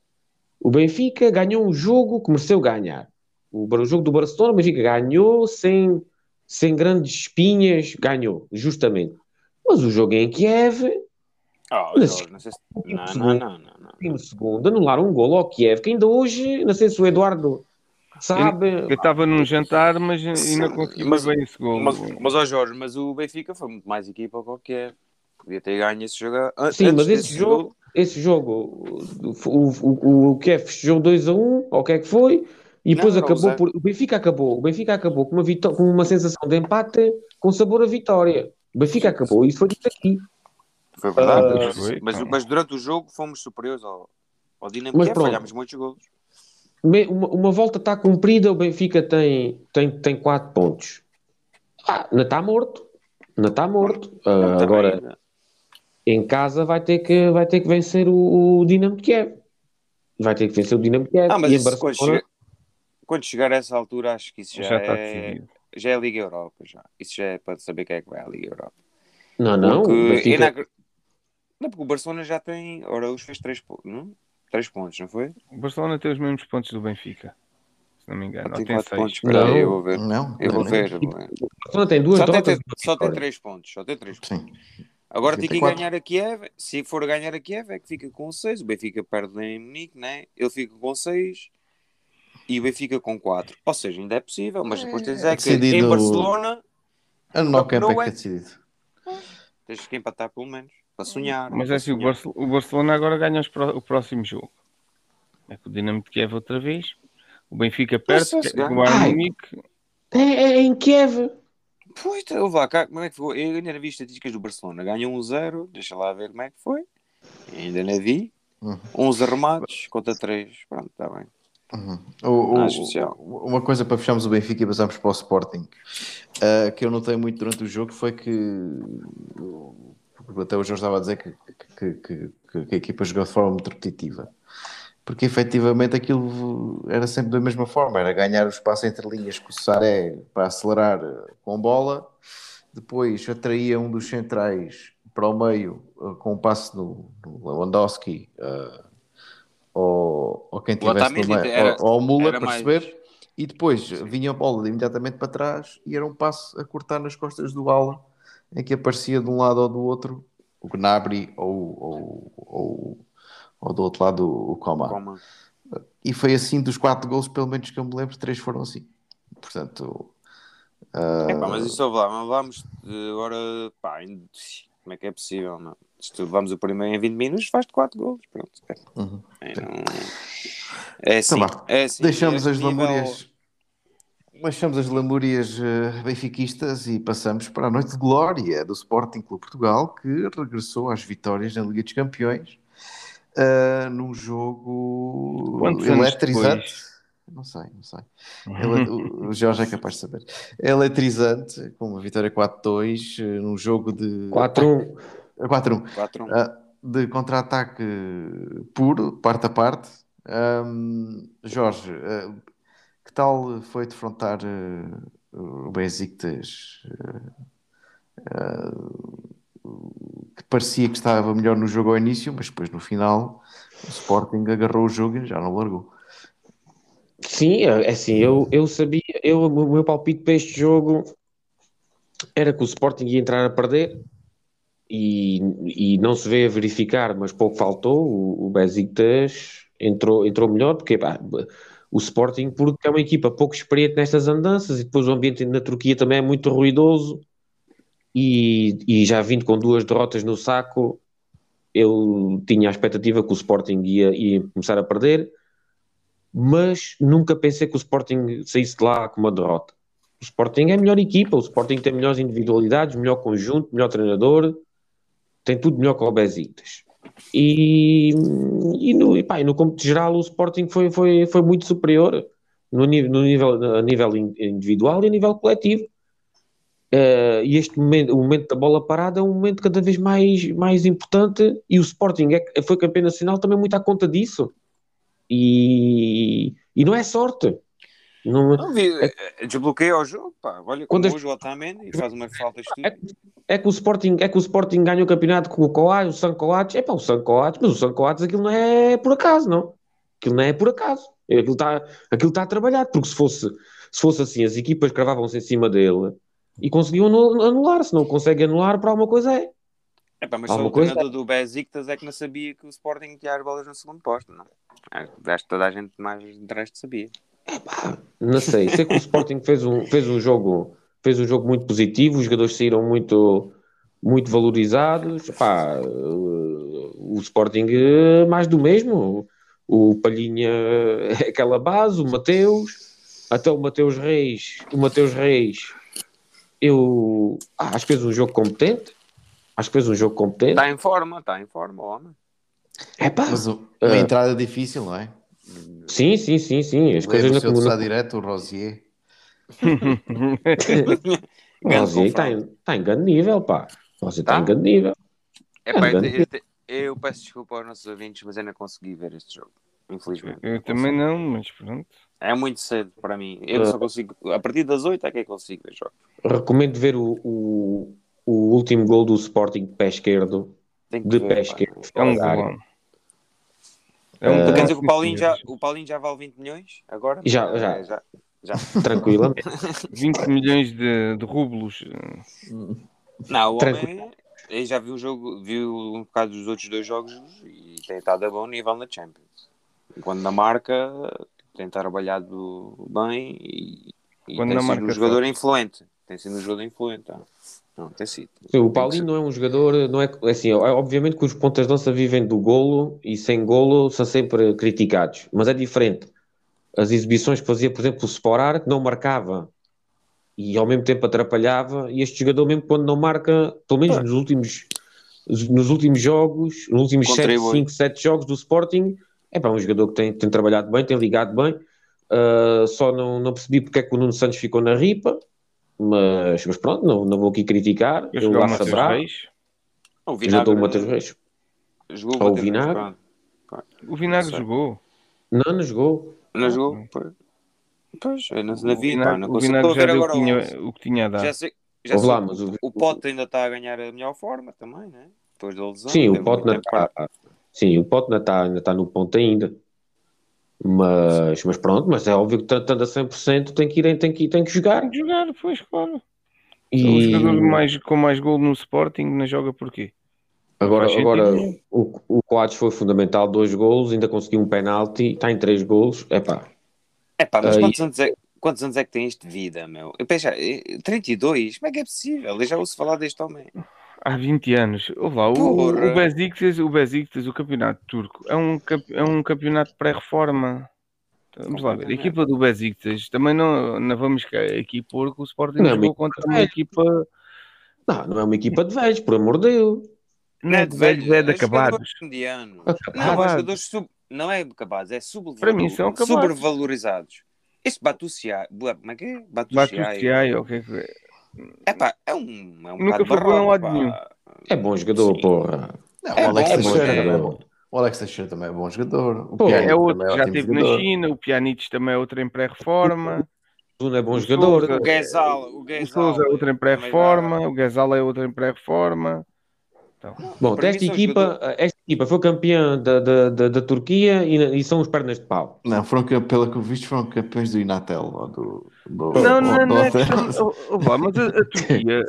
[SPEAKER 3] o Benfica ganhou um jogo que mereceu ganhar. O, o jogo do Barcelona, o Benfica ganhou sem, sem grandes espinhas, ganhou, justamente. Mas o jogo em Kiev,
[SPEAKER 5] Oh, não sei se... *laughs* Não, não, não, não, não.
[SPEAKER 3] no segundo, anularam um gol ao Kiev, que ainda hoje, não sei se o Eduardo sabe.
[SPEAKER 4] Eu estava num jantar, mas ainda consegui
[SPEAKER 5] Mas-
[SPEAKER 4] bem esse gol.
[SPEAKER 5] Mas, mas ó Jorge, mas o Benfica foi muito mais equipa que o Kiev. Podia ter ganho esse jogo.
[SPEAKER 3] Sim,
[SPEAKER 5] antes
[SPEAKER 3] mas esse
[SPEAKER 5] desse
[SPEAKER 3] jogo, esse jogo, o, o, o Kiev fechou 2 a 1, ou o que é que foi, e
[SPEAKER 5] Não,
[SPEAKER 3] depois
[SPEAKER 5] era o
[SPEAKER 3] acabou por. O Benfica acabou, o Benfica acabou com uma, vitó- com uma sensação de empate com sabor a vitória. O Benfica acabou, isso foi dito aqui.
[SPEAKER 5] Foi verdade. Mas,
[SPEAKER 4] foi,
[SPEAKER 5] mas,
[SPEAKER 4] então.
[SPEAKER 5] mas durante o jogo fomos superiores ao, ao Dinamo
[SPEAKER 3] Mas
[SPEAKER 5] Kiev,
[SPEAKER 3] pronto.
[SPEAKER 5] falhámos muitos golos.
[SPEAKER 3] uma, uma volta está cumprida, o Benfica tem, tem, tem 4 pontos. Ah, não está morto. Não está morto. Uh, agora, em casa vai ter que, vai ter que vencer o, o Dinamo de Kiev. Vai ter que vencer o Dinamo de Kiev.
[SPEAKER 5] Ah, mas Barcelona... quando, chegar, quando, chegar, a essa altura, acho que isso já, já é, já é a Liga Europa. Já. Isso já é para saber quem é que vai à Liga Europa.
[SPEAKER 3] Não, não.
[SPEAKER 5] Benfica... não, porque o Barcelona já tem. Ora, os fez 3 pontos. Não? 3 pontos, não foi?
[SPEAKER 4] O Barcelona tem os mesmos pontos do Benfica. Se não me engano.
[SPEAKER 5] Tem 4 pontos. Não, eu vou ver.
[SPEAKER 2] Não,
[SPEAKER 5] eu vou ver.
[SPEAKER 3] O Barcelona tem duas
[SPEAKER 5] só
[SPEAKER 3] derrotas.
[SPEAKER 5] Tem, só tem 3 pontos. Só tem 3 pontos. Sim. Agora tem que ganhar a Kiev. Se for ganhar a Kiev, é que fica com 6. O Benfica perde em Munique, né? ele fica com 6 e o Benfica com 4. Ou seja, ainda é possível, mas depois tens é, é que decidido... em Barcelona.
[SPEAKER 2] A no campo é que é decidido.
[SPEAKER 5] Tens que empatar pelo menos para sonhar.
[SPEAKER 4] Mas é assim, o Barcelona agora ganha o próximo jogo. É com o Dinamo de Kiev outra vez. O Benfica perde, o Bayern Munique.
[SPEAKER 3] É, é, em Kiev.
[SPEAKER 5] Pois, eu lá, cá, como é que foi? Eu ainda vi estatísticas do Barcelona. Ganhou 1-0, deixa lá ver como é que foi. ainda não vi. Uhum. 11 remates contra 3. Pronto, está bem.
[SPEAKER 2] Uhum. O, o, uma coisa para fecharmos o Benfica e passarmos para o Sporting uh, que eu notei muito durante o jogo foi que até o Jorge estava a dizer que, que, que, que a equipa jogou de forma muito repetitiva. Porque efetivamente aquilo era sempre da mesma forma, era ganhar o espaço entre linhas com o Saré para acelerar com bola, depois atraía um dos centrais para o meio uh, com um passe no, no Lewandowski uh, ou, ou quem tivesse no meio, era, ou, ou Mula perceber, mais... e depois Sim. vinha a bola imediatamente para trás e era um passe a cortar nas costas do ala, em que aparecia de um lado ou do outro o Gnabry ou, ou, ou ou do outro lado o Coma. Coma. E foi assim dos quatro gols, pelo menos que eu me lembro, três foram assim. Portanto.
[SPEAKER 5] Uh... É, pá, mas isso lá, vamos agora, pá, como é que é possível? Não? Se tu vamos o primeiro em 20 minutos, faz-te 4 gols. Pronto. É, uhum. é, não... é, assim, então, é assim.
[SPEAKER 2] Deixamos as nível... lamúrias. Deixamos as lamúrias uh, benfiquistas e passamos para a noite de glória do Sporting Clube Portugal, que regressou às vitórias na Liga dos Campeões uh, num jogo Quantos eletrizante. Não sei, não sei. *laughs* Ele, o, o Jorge é capaz de saber. Eletrizante, com uma vitória 4-2, uh, num jogo de
[SPEAKER 3] 4-1.
[SPEAKER 2] 4-1. Uh, de contra-ataque puro, parte a parte. Um, Jorge, uh, que tal foi defrontar uh, o Besiktas? Uh, que parecia que estava melhor no jogo ao início, mas depois no final o Sporting agarrou o jogo e já não largou.
[SPEAKER 3] Sim, é, é assim, eu, eu sabia, eu, o meu palpite para este jogo era que o Sporting ia entrar a perder e, e não se vê a verificar, mas pouco faltou, o, o Besiktas entrou, entrou melhor, porque pá, o Sporting porque é uma equipa pouco experiente nestas andanças e depois o ambiente na Turquia também é muito ruidoso e, e já vindo com duas derrotas no saco, eu tinha a expectativa que o Sporting ia, ia começar a perder, mas nunca pensei que o Sporting saísse de lá com uma derrota. O Sporting é a melhor equipa, o Sporting tem melhores individualidades, melhor conjunto, melhor treinador, tem tudo melhor que o Besiktas. E, e, no, e, pá, e no cômputo geral o Sporting foi, foi, foi muito superior no, no nível, a nível individual e a nível coletivo. Uh, e este momento, o momento da bola parada é um momento cada vez mais, mais importante e o Sporting é, foi campeão nacional também muito à conta disso. E, e não é sorte.
[SPEAKER 5] Não, não vi, é, eh, desbloqueia o jogo, pá. Olha como hoje o Otamendi e faz uma falta
[SPEAKER 3] é, é, que o Sporting, é que o Sporting ganha o campeonato com o Coates, o San Coates, é pá, o San Coates, mas o San Coates aquilo não é por acaso, não. Aquilo não é por acaso. Aquilo está aquilo tá trabalhado, porque se fosse, se fosse assim, as equipas cravavam-se em cima dele e conseguiu anular. Se não consegue anular, para alguma coisa é.
[SPEAKER 5] É pá, mas só o treinador é. do Besiktas é que não sabia que o Sporting tinha as bolas no segundo posto, não? É, acho que toda a gente mais de resto sabia.
[SPEAKER 3] É pá, não sei. Sei que o Sporting fez um, fez um jogo fez um jogo muito positivo, os jogadores saíram muito, muito valorizados. Pá, o Sporting mais do mesmo. O Palhinha é aquela base, o Mateus, até o Mateus Reis, o Mateus Reis eu ah, acho que fez um jogo competente. Acho que fez um jogo competente.
[SPEAKER 5] Está em forma, está em forma, homem.
[SPEAKER 2] É pá. Mas uma uh, entrada difícil, não é?
[SPEAKER 3] Sim, sim, sim, sim. As coisas
[SPEAKER 2] Leva
[SPEAKER 3] na comuna.
[SPEAKER 2] está direto, o Rosier. *laughs*
[SPEAKER 3] O Rosier está em, tá em grande nível, pá. O Rosier está
[SPEAKER 5] Tá?
[SPEAKER 3] em grande nível.
[SPEAKER 5] É pá, eu, eu, eu peço desculpa aos nossos ouvintes, mas eu não consegui ver este jogo. Infelizmente.
[SPEAKER 4] Eu também não, mas pronto.
[SPEAKER 5] É muito cedo para mim. Eu
[SPEAKER 3] Ah.
[SPEAKER 5] só consigo. A partir das 8 é que eu consigo ver jogos.
[SPEAKER 3] Recomendo ver o, o, o último gol do Sporting de pé esquerdo.
[SPEAKER 5] Tem que
[SPEAKER 3] De
[SPEAKER 5] ver,
[SPEAKER 3] pé
[SPEAKER 5] pá.
[SPEAKER 3] esquerdo.
[SPEAKER 4] É um golão. É um
[SPEAKER 3] Ah,
[SPEAKER 5] Quer dizer que o Paulinho, já, o Paulinho já vale 20 milhões agora?
[SPEAKER 3] Já,
[SPEAKER 5] É,
[SPEAKER 3] já.
[SPEAKER 5] já. já.
[SPEAKER 3] Tranquilamente. *laughs*
[SPEAKER 4] 20 milhões de, de rublos.
[SPEAKER 5] Não, o
[SPEAKER 3] Tranquilo.
[SPEAKER 5] homem. Eu já viu o jogo, viu um bocado dos outros dois jogos e tem estado a bom nível na Champions. Enquanto na marca tem trabalhado bem e, e
[SPEAKER 4] Quando
[SPEAKER 5] tem
[SPEAKER 4] na
[SPEAKER 5] sido
[SPEAKER 4] marca
[SPEAKER 5] um jogador influente. Tem sido um jogador influente. Não, não tem sido.
[SPEAKER 3] Sim, o Paulinho não é um jogador, não é assim, é obviamente que os pontas de lança vivem do golo e sem golo são sempre criticados, mas é diferente. As exibições que fazia, por exemplo, o Sporar, que não marcava e ao mesmo tempo atrapalhava, e este jogador, mesmo quando não marca, pelo menos nos últimos, nos últimos jogos, nos últimos 7,
[SPEAKER 5] Contribui.
[SPEAKER 3] 5, 7 jogos do Sporting, é para um jogador que tem, tem trabalhado bem, tem ligado bem. Uh, só não, não percebi porque é que o Nuno Santos ficou na ripa, mas, mas pronto, não, não vou aqui criticar.
[SPEAKER 4] Eu jogar
[SPEAKER 3] lá.
[SPEAKER 4] Reis.
[SPEAKER 5] O
[SPEAKER 3] Já
[SPEAKER 5] Vinagre,
[SPEAKER 3] estou o Matheus Reis.
[SPEAKER 5] Jogou o
[SPEAKER 3] Ou o Vinagre.
[SPEAKER 4] O Vinagre jogou.
[SPEAKER 3] Não, não jogou.
[SPEAKER 5] Não jogou? Pois, eu não, não
[SPEAKER 4] O
[SPEAKER 5] vi,
[SPEAKER 4] Vinagre,
[SPEAKER 5] não
[SPEAKER 4] o
[SPEAKER 5] consigo
[SPEAKER 4] Vinagre já
[SPEAKER 5] agora o
[SPEAKER 4] tinha,
[SPEAKER 5] 11.
[SPEAKER 4] o que tinha a dar.
[SPEAKER 5] Já sei, já sei
[SPEAKER 3] lá, mas o,
[SPEAKER 5] o Pote ainda está a ganhar a melhor forma também, né? Depois da lesão.
[SPEAKER 3] Sim, o Pote ainda está. Sim, o Pote ainda está ainda tá no ponto ainda. Mas, mas pronto, mas é óbvio que tratando a 100% tem que ir, tem que, ir- tem que jogar.
[SPEAKER 4] Tem que jogar, pois, claro. O
[SPEAKER 3] E
[SPEAKER 4] jogador mais, com mais gol no Sporting não joga porquê?
[SPEAKER 3] agora, agora
[SPEAKER 4] nenhum.
[SPEAKER 3] o, o Coates foi fundamental, dois golos, ainda conseguiu um penalti, está em três golos. Epá,
[SPEAKER 5] É pá, mas
[SPEAKER 3] Aí-
[SPEAKER 5] quantos anos, é, quantos anos é que tem isto de vida, meu? Eu penso, eh, 32? Como é que é possível? Eu já ouço falar deste homem.
[SPEAKER 4] Há 20 anos. Ouve lá, o,
[SPEAKER 5] Porra.
[SPEAKER 4] o Besiktas, o Besiktas, o campeonato turco, é um, é um campeonato pré-reforma. Vamos lá ver. A equipa do Besiktas, também não, não vamos aqui pôr que o Sporting
[SPEAKER 3] Não,
[SPEAKER 4] jogou
[SPEAKER 3] mas-
[SPEAKER 4] contra uma equipa
[SPEAKER 3] não, não é uma equipa de velhos, por amor de Deus.
[SPEAKER 4] não é de velhos, é de
[SPEAKER 5] jogadores
[SPEAKER 4] acabados.
[SPEAKER 5] medianos.
[SPEAKER 3] Acabados.
[SPEAKER 5] Não, não é acabados, é subvalor...
[SPEAKER 4] Para mim são acabados.
[SPEAKER 5] sobrevalorizados. Este Batuciai, como é que é?
[SPEAKER 4] Batuciai, o que é que é?
[SPEAKER 5] É pá, é um, é um
[SPEAKER 4] Nunca foi bom lado nenhum.
[SPEAKER 3] É bom jogador,
[SPEAKER 5] Sim.
[SPEAKER 3] porra.
[SPEAKER 2] Não,
[SPEAKER 5] É
[SPEAKER 2] o Alex
[SPEAKER 5] bom,
[SPEAKER 2] Teixeira
[SPEAKER 5] é-
[SPEAKER 2] também é bom. O Alex Teixeira também é bom jogador. O
[SPEAKER 3] Pô,
[SPEAKER 4] É outro que já esteve na. China, o Pjanic também é outro em pré-reforma.
[SPEAKER 3] Zuno é bom
[SPEAKER 4] O
[SPEAKER 3] jogador.
[SPEAKER 4] Sousa-
[SPEAKER 5] O Guezal, o
[SPEAKER 4] O
[SPEAKER 5] Guezal.
[SPEAKER 4] Souza é outro em pré-reforma, o Gasal é outro em pré-reforma. Então,
[SPEAKER 3] Bom, esta equipa, esta equipa foi campeã da, da, da, da Turquia e, e são os pernas de pau.
[SPEAKER 2] Não, foram, pelo que eu visto, foram campeões do Inatel. Ou do,
[SPEAKER 4] Não, não, não é questão. Oh, oh, mas a, a Turquia,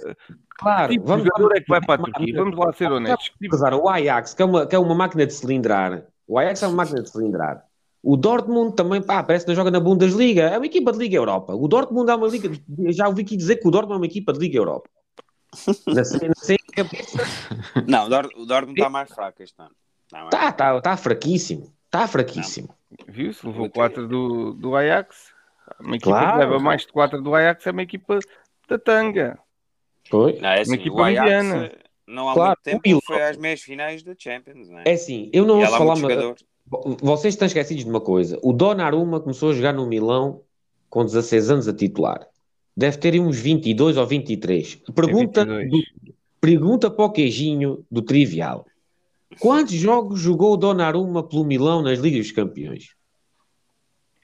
[SPEAKER 3] Claro,
[SPEAKER 4] que tipo de jogador é que vai para a Turquia? Vamos lá ser honestos. Tipo-
[SPEAKER 3] Apesar, o Ajax, que é, uma, que é uma máquina de cilindrar, o Ajax é uma máquina de cilindrar. O Dortmund também, pá, parece que não joga na Bundesliga. É uma equipa de Liga Europa. O Dortmund é uma liga. Já ouvi aqui dizer que o Dortmund é uma equipa de Liga Europa. Não sei, não sei a cabeça.
[SPEAKER 5] Não, o Dor- o Dortmund está mais fraco este ano. Não, é?
[SPEAKER 3] Tá, tá, tá fraquíssimo. Tá fraquíssimo.
[SPEAKER 4] Viu-se, levou 4 do, do Ajax. Uma equipa
[SPEAKER 3] Claro.
[SPEAKER 4] que leva mais de 4 do Ajax é uma equipa da tanga.
[SPEAKER 3] Foi?
[SPEAKER 5] Não, é assim,
[SPEAKER 4] equipa
[SPEAKER 5] o Ajax
[SPEAKER 4] mediana.
[SPEAKER 5] não há
[SPEAKER 3] Claro,
[SPEAKER 5] muito tempo
[SPEAKER 3] o Milan.
[SPEAKER 5] foi às meias finais da Champions, não é?
[SPEAKER 3] É assim, eu não ouço falar. Vocês estão esquecidos de uma coisa. O Donnarumma começou a jogar no Milão com 16 anos a titular. Deve ter uns 22 ou 23. Pergunta,
[SPEAKER 4] 22.
[SPEAKER 3] do- pergunta para o queijinho do Trivial. Quantos jogos jogou o Donnarumma pelo Milão nas Ligas dos Campeões?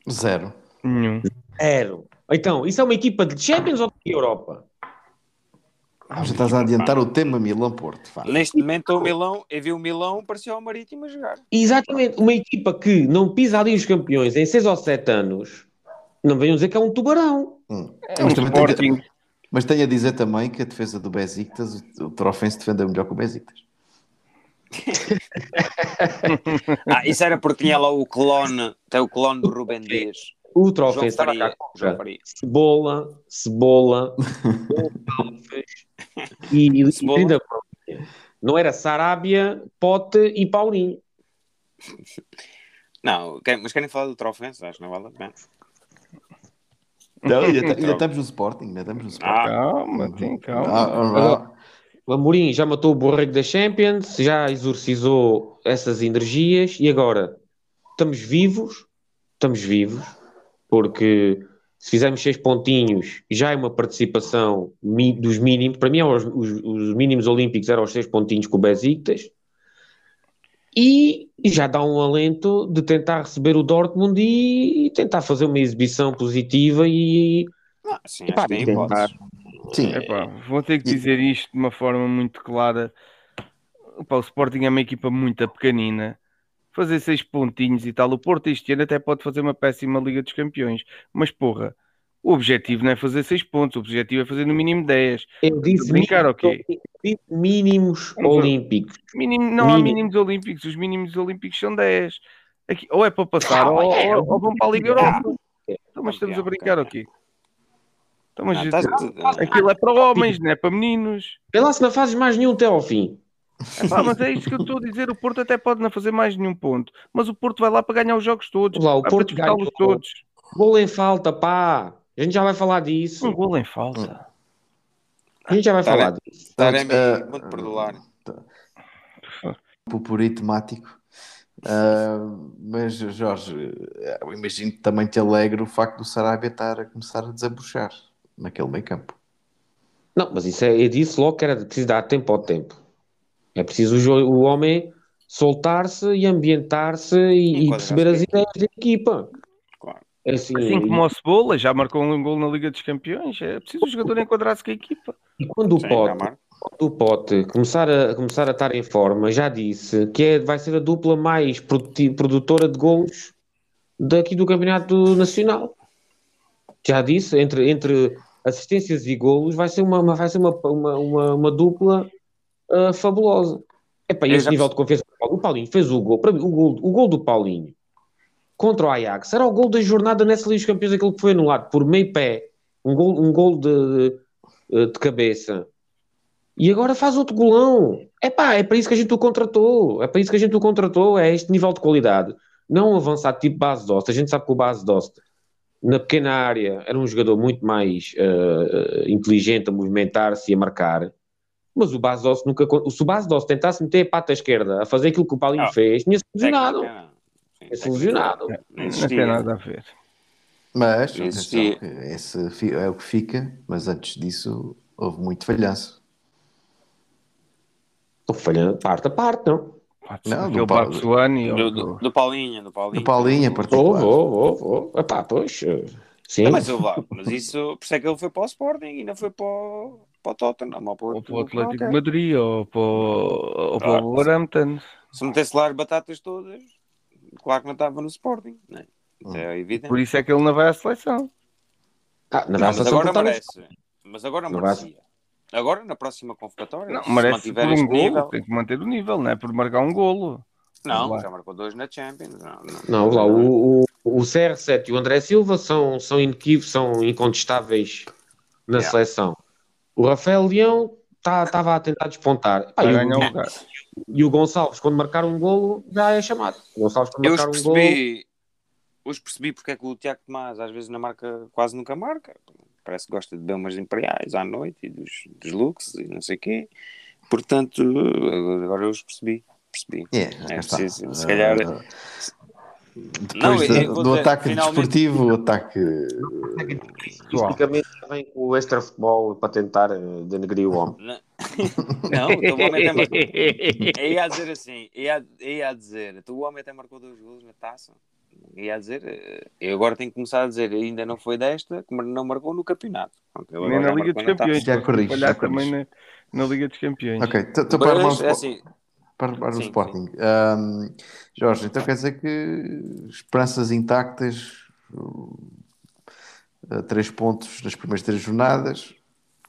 [SPEAKER 2] Zero.
[SPEAKER 4] Nenhum.
[SPEAKER 3] Zero. Então, isso é uma equipa de Champions ou de Europa?
[SPEAKER 2] Ah, já estás a adiantar o tema Milão-Porto.
[SPEAKER 5] Neste momento, o Milão, eu vi o Milão, parecia o Marítimo a jogar.
[SPEAKER 3] Exatamente. Uma equipa que não pisa ali os campeões em 6 ou 7 anos, não venham dizer que é um tubarão.
[SPEAKER 2] Hum.
[SPEAKER 4] É um
[SPEAKER 2] Mas,
[SPEAKER 4] Sporting.
[SPEAKER 2] mas tenho a dizer também que a defesa do Besiktas, o, Trofense defendeu melhor que o Besiktas. *laughs*
[SPEAKER 5] Ah, isso era porque tinha lá o clone, tem o clone do Rubem *laughs* Dias.
[SPEAKER 3] O
[SPEAKER 5] João
[SPEAKER 3] Trofense estava
[SPEAKER 5] Faria.
[SPEAKER 3] Cebola, Cebola, *laughs* Alves e, e
[SPEAKER 5] Cebola.
[SPEAKER 3] Trinda Pronha. Não era Sarabia, Pote e Paulinho.
[SPEAKER 5] Não, mas querem falar do Trofense? Acho que não vale a pena.
[SPEAKER 2] Não, ainda, *laughs* ainda estamos no Sporting, ainda estamos no Sporting.
[SPEAKER 5] Ah,
[SPEAKER 4] Calma, tem calma.
[SPEAKER 2] Ah, ah, ah.
[SPEAKER 3] O Amorim já matou o borrego da Champions, já exorcizou essas energias e agora estamos vivos estamos vivos, porque se fizermos seis pontinhos, já é uma participação dos mínimos. Para mim, os, os, os, mínimos olímpicos eram os seis pontinhos com o Besiktas. E, já dá um alento de tentar receber o Dortmund e, tentar fazer uma exibição positiva e.
[SPEAKER 5] Ah, sim, e, pá, tentar.
[SPEAKER 4] Sim. Epá, vou ter que dizer isto de uma forma muito clara. Epá, o Sporting é uma equipa muito pequenina fazer seis pontinhos e tal. O Porto este ano até pode fazer uma péssima Liga dos Campeões, mas porra, o objetivo não é fazer seis pontos, o objetivo é fazer no mínimo 10.
[SPEAKER 3] Eu disse brincar, ok. Mínimos olímpicos.
[SPEAKER 4] Mínimo, não Mínimo. há mínimos olímpicos, os mínimos olímpicos são 10. Aqui, ou é para passar, ou, ou, ou, vão para a Liga Europa. Então, mas estamos a brincar, ok. Então, mas, não, tá, aquilo é para homens, não é para meninos.
[SPEAKER 3] Lá se não fazes mais nenhum até ao fim.
[SPEAKER 4] Ah, mas é isso que eu estou a dizer. O Porto até pode não fazer mais nenhum ponto, mas o Porto vai lá para ganhar os jogos todos.
[SPEAKER 3] Lá, o Porto ganha todos. Gol em falta, pá. A gente já vai falar disso.
[SPEAKER 4] Um gol em falta.
[SPEAKER 3] A gente já vai falar disso.
[SPEAKER 5] Taremi, uh, vou-te *laughs* perdoar.
[SPEAKER 2] Popuri temático. Uh, mas Jorge, eu imagino que também te alegra o facto do Sarabia estar a começar a desabuchar naquele meio campo.
[SPEAKER 3] Não, mas isso é, eu disse logo que era preciso dar tempo ao tempo. É preciso o, o homem soltar-se e ambientar-se e, e perceber as ideias da equipa.
[SPEAKER 4] Claro. É assim, assim como o Cebola já marcou um gol na Liga dos Campeões, é preciso o jogador enquadrar-se com a equipa.
[SPEAKER 3] E quando o Pote, o Pote começar a, começar a estar em forma, já disse que é, vai ser a dupla mais produtora de gols daqui do Campeonato Nacional. Já disse, entre, entre assistências e golos, vai ser uma, vai ser uma, uma, uma, uma dupla uh, fabulosa. É para esse nível de confiança. O Paulinho fez o gol. Para mim, o gol, o gol do Paulinho contra o Ajax era o gol da jornada nessa Liga dos Campeões, aquele que foi anulado por meio pé, um gol, um gol de, de, de cabeça. E agora faz outro golão. É pá, é para isso que a gente o contratou. É para isso que a gente o contratou. É este nível de qualidade. Não avançar tipo base Dost. A gente sabe que o base Dost, na pequena área, era um jogador muito mais uh, inteligente a movimentar-se e a marcar. Mas o Bastos nunca. Se o Bastos tentasse meter a pata esquerda a fazer aquilo que o Paulinho ah, fez, tinha-se lesionado. Tinha-se lesionado.
[SPEAKER 4] Não tem nada a ver.
[SPEAKER 2] Mas, esse é o que fica, mas antes disso houve muito falhanço.
[SPEAKER 3] Falha parte a parte, não?
[SPEAKER 4] Não, do, pa...
[SPEAKER 5] do, do, do Paulinho, do Paulinho.
[SPEAKER 2] Do Paulinho,
[SPEAKER 3] particular. Oh, oh, oh, Epá, pois, sim.
[SPEAKER 5] Não, mas, eu, mas isso, por isso é que ele foi para o Sporting e não foi para o, para o Tottenham ou para,
[SPEAKER 4] ou para o Atlético de Madrid ou para, ou para o Wolverhampton.
[SPEAKER 5] Se metesse lá as batatas todas, claro que não estava no Sporting, né? Isso é evidente.
[SPEAKER 4] Por isso é que ele não vai à seleção.
[SPEAKER 5] Ah, não, mas agora merece. Mas agora não merecia. Agora, na próxima convocatória,
[SPEAKER 4] não, merece por um golo, nível... tem que manter o nível, não é por marcar um golo.
[SPEAKER 5] Não, já marcou dois na Champions. Não, não,
[SPEAKER 3] não lá, o, o, o CR7 e o André Silva são, são inequívocos, são incontestáveis na yeah. seleção. O Rafael Leão estava tá, a tentar despontar. Ah, e, o, e, o, Gonçalves, quando marcar um golo, já é chamado. O Gonçalves, quando
[SPEAKER 5] eu marcar percebi, um golo. Hoje percebi porque é que o Tiago Tomás às vezes na marca quase nunca marca. Parece que gosta de beber umas imperiais à noite e dos, dos looks e não sei o quê. Portanto, agora eu os percebi. Percebi.
[SPEAKER 2] Yeah, é, é preciso,
[SPEAKER 5] se calhar.
[SPEAKER 2] Depois não, do, do ataque desportivo, o ataque.
[SPEAKER 3] Tipicamente vem com o extra futebol para tentar eh, denegrir o homem.
[SPEAKER 5] Não, *laughs* o homem até marcou. Eu ia dizer assim: ia, ia dizer, tu o homem até marcou dois gols na taça. Ia dizer, eh, eu agora tenho que começar a dizer, ainda não foi desta, como não marcou no campeonato.
[SPEAKER 4] Nem na Liga dos Campeões, já corrige. Já também na, na Liga dos Campeões.
[SPEAKER 2] Ok, estou para é assim, para, para sim, o Sporting. Um, Jorge, então quer dizer que esperanças intactas, uh, três pontos nas primeiras três jornadas,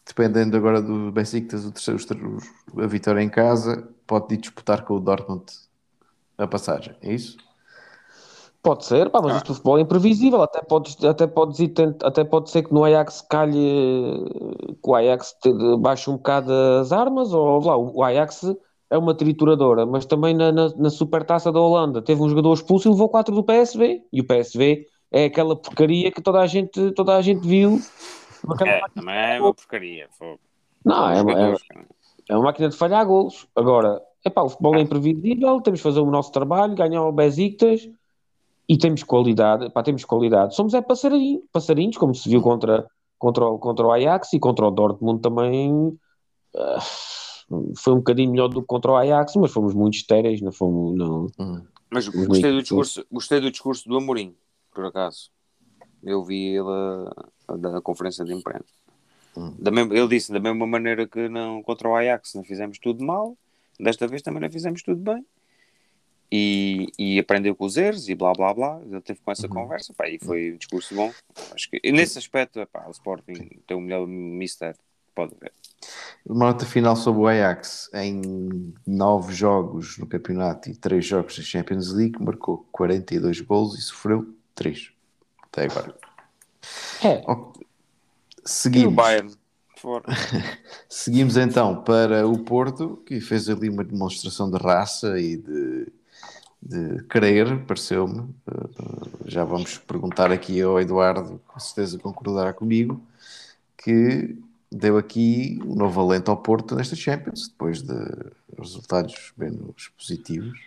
[SPEAKER 2] dependendo agora do Besiktas, o terceiro, a vitória em casa, pode disputar com o Dortmund a passagem, é isso?
[SPEAKER 3] Pode ser, pá, mas ah. isto futebol é imprevisível. Até pode, até, pode ir, até pode ser que no Ajax calhe que o Ajax baixe um bocado as armas, ou lá, o Ajax é uma trituradora, mas também na, na, na supertaça da Holanda teve um jogador expulso e levou 4 do PSV. E o PSV é aquela porcaria que toda a gente, toda a gente viu.
[SPEAKER 5] É, também é uma porcaria.
[SPEAKER 3] Não, é uma, é, é uma máquina de falhar golos. Agora, epá, o futebol é imprevisível, temos de fazer o nosso trabalho, ganhar o Besiktas e temos qualidade, pá, temos qualidade. Somos é passarinho, passarinhos, como se viu contra, contra, o, contra o Ajax e contra o Dortmund também. Uh, foi um bocadinho melhor do que contra o Ajax, mas fomos muito estéreis, não fomos. Não,
[SPEAKER 5] hum. Mas gostei do, discurso, gostei do discurso do Amorim, por acaso. Eu vi ele da conferência de imprensa. Hum. Da mesma, ele disse da mesma maneira que não, contra o Ajax não fizemos tudo mal, desta vez também não fizemos tudo bem e, e aprendeu com os erros e blá blá blá. Ele teve com essa uhum. conversa pá, e foi um discurso bom. Acho que nesse aspecto pá, o Sporting tem o melhor mister pode ver.
[SPEAKER 2] Uma nota final sobre o Ajax em nove jogos no campeonato e três jogos da Champions League marcou 42 gols e sofreu 3 até agora.
[SPEAKER 3] É.
[SPEAKER 2] Seguimos. E o Bayern. *laughs* Seguimos então para o Porto, que fez ali uma demonstração de raça e de de querer, pareceu-me. Uh, já vamos perguntar aqui ao Eduardo, com certeza concordará comigo, que deu aqui um novo alento ao Porto nesta Champions, depois de resultados menos positivos.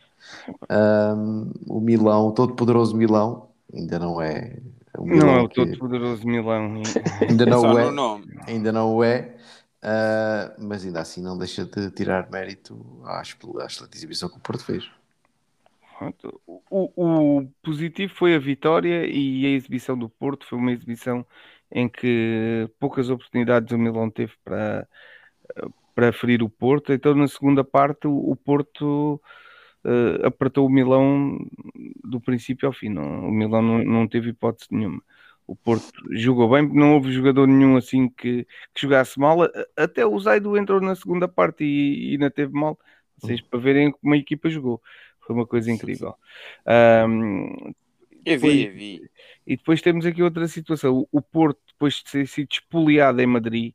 [SPEAKER 2] Um, o Milão, o todo poderoso Milão, ainda não é.
[SPEAKER 4] O não é o que... todo poderoso Milão. *laughs*
[SPEAKER 2] ainda não é. Ainda não é. Uh, mas ainda assim não deixa de tirar mérito à, à excelente exibição que o Porto fez.
[SPEAKER 4] O, o, positivo foi a vitória e a exibição do Porto foi uma exibição em que poucas oportunidades o Milão teve para, para ferir o Porto. Então, na segunda parte, o, Porto uh, apertou o Milão do princípio ao fim. Não, o Milão não, não teve hipótese nenhuma. O Porto jogou bem, não houve jogador nenhum assim que, que jogasse mal. Até o Zaido entrou na segunda parte e, e ainda teve mal. Vocês para verem como a equipa jogou. Foi uma coisa incrível. Um,
[SPEAKER 5] eu vi, eu vi.
[SPEAKER 4] E depois temos aqui outra situação. O Porto, depois de ter sido espoliado em Madrid,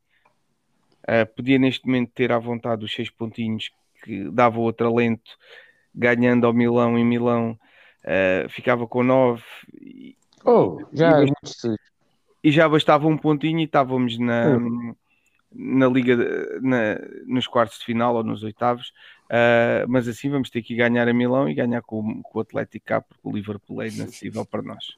[SPEAKER 4] uh, podia neste momento ter à vontade os seis pontinhos que dava outro alento, ganhando ao Milão em Milão, uh, ficava com nove.
[SPEAKER 3] E, oh, já e, é
[SPEAKER 4] e já bastava um pontinho e estávamos na. Oh na Liga, na, nos quartos de final ou nos oitavos, uh, mas assim vamos ter que ganhar a Milão e ganhar com, com o Atlético cá, porque o Liverpool é inacessível para nós.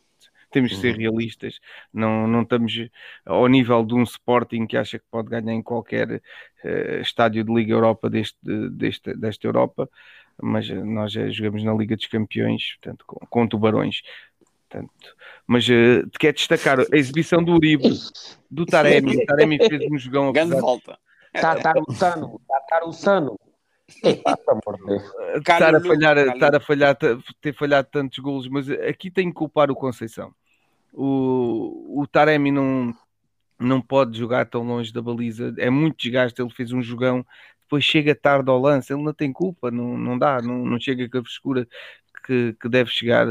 [SPEAKER 4] Temos de ser uhum. realistas, não, não estamos ao nível de um Sporting que acha que pode ganhar em qualquer uh, estádio de Liga Europa deste, deste, desta Europa, mas nós jogamos na Liga dos Campeões, portanto, com, com tubarões. Portanto, mas uh, quer destacar a exibição do Uribe, do Taremi. O Taremi fez um jogão.
[SPEAKER 5] Grande volta.
[SPEAKER 3] Tatar o Sano. Tatar o Sano.
[SPEAKER 4] Estar a falhar, estar a falhar, ter falhado tantos golos, mas aqui tenho que culpar o Conceição. O, o Taremi não, não pode jogar tão longe da baliza, é muito desgaste. Ele fez um jogão, depois chega tarde ao lance, ele não tem culpa, não, não dá, não, não chega com a frescura que, que deve chegar.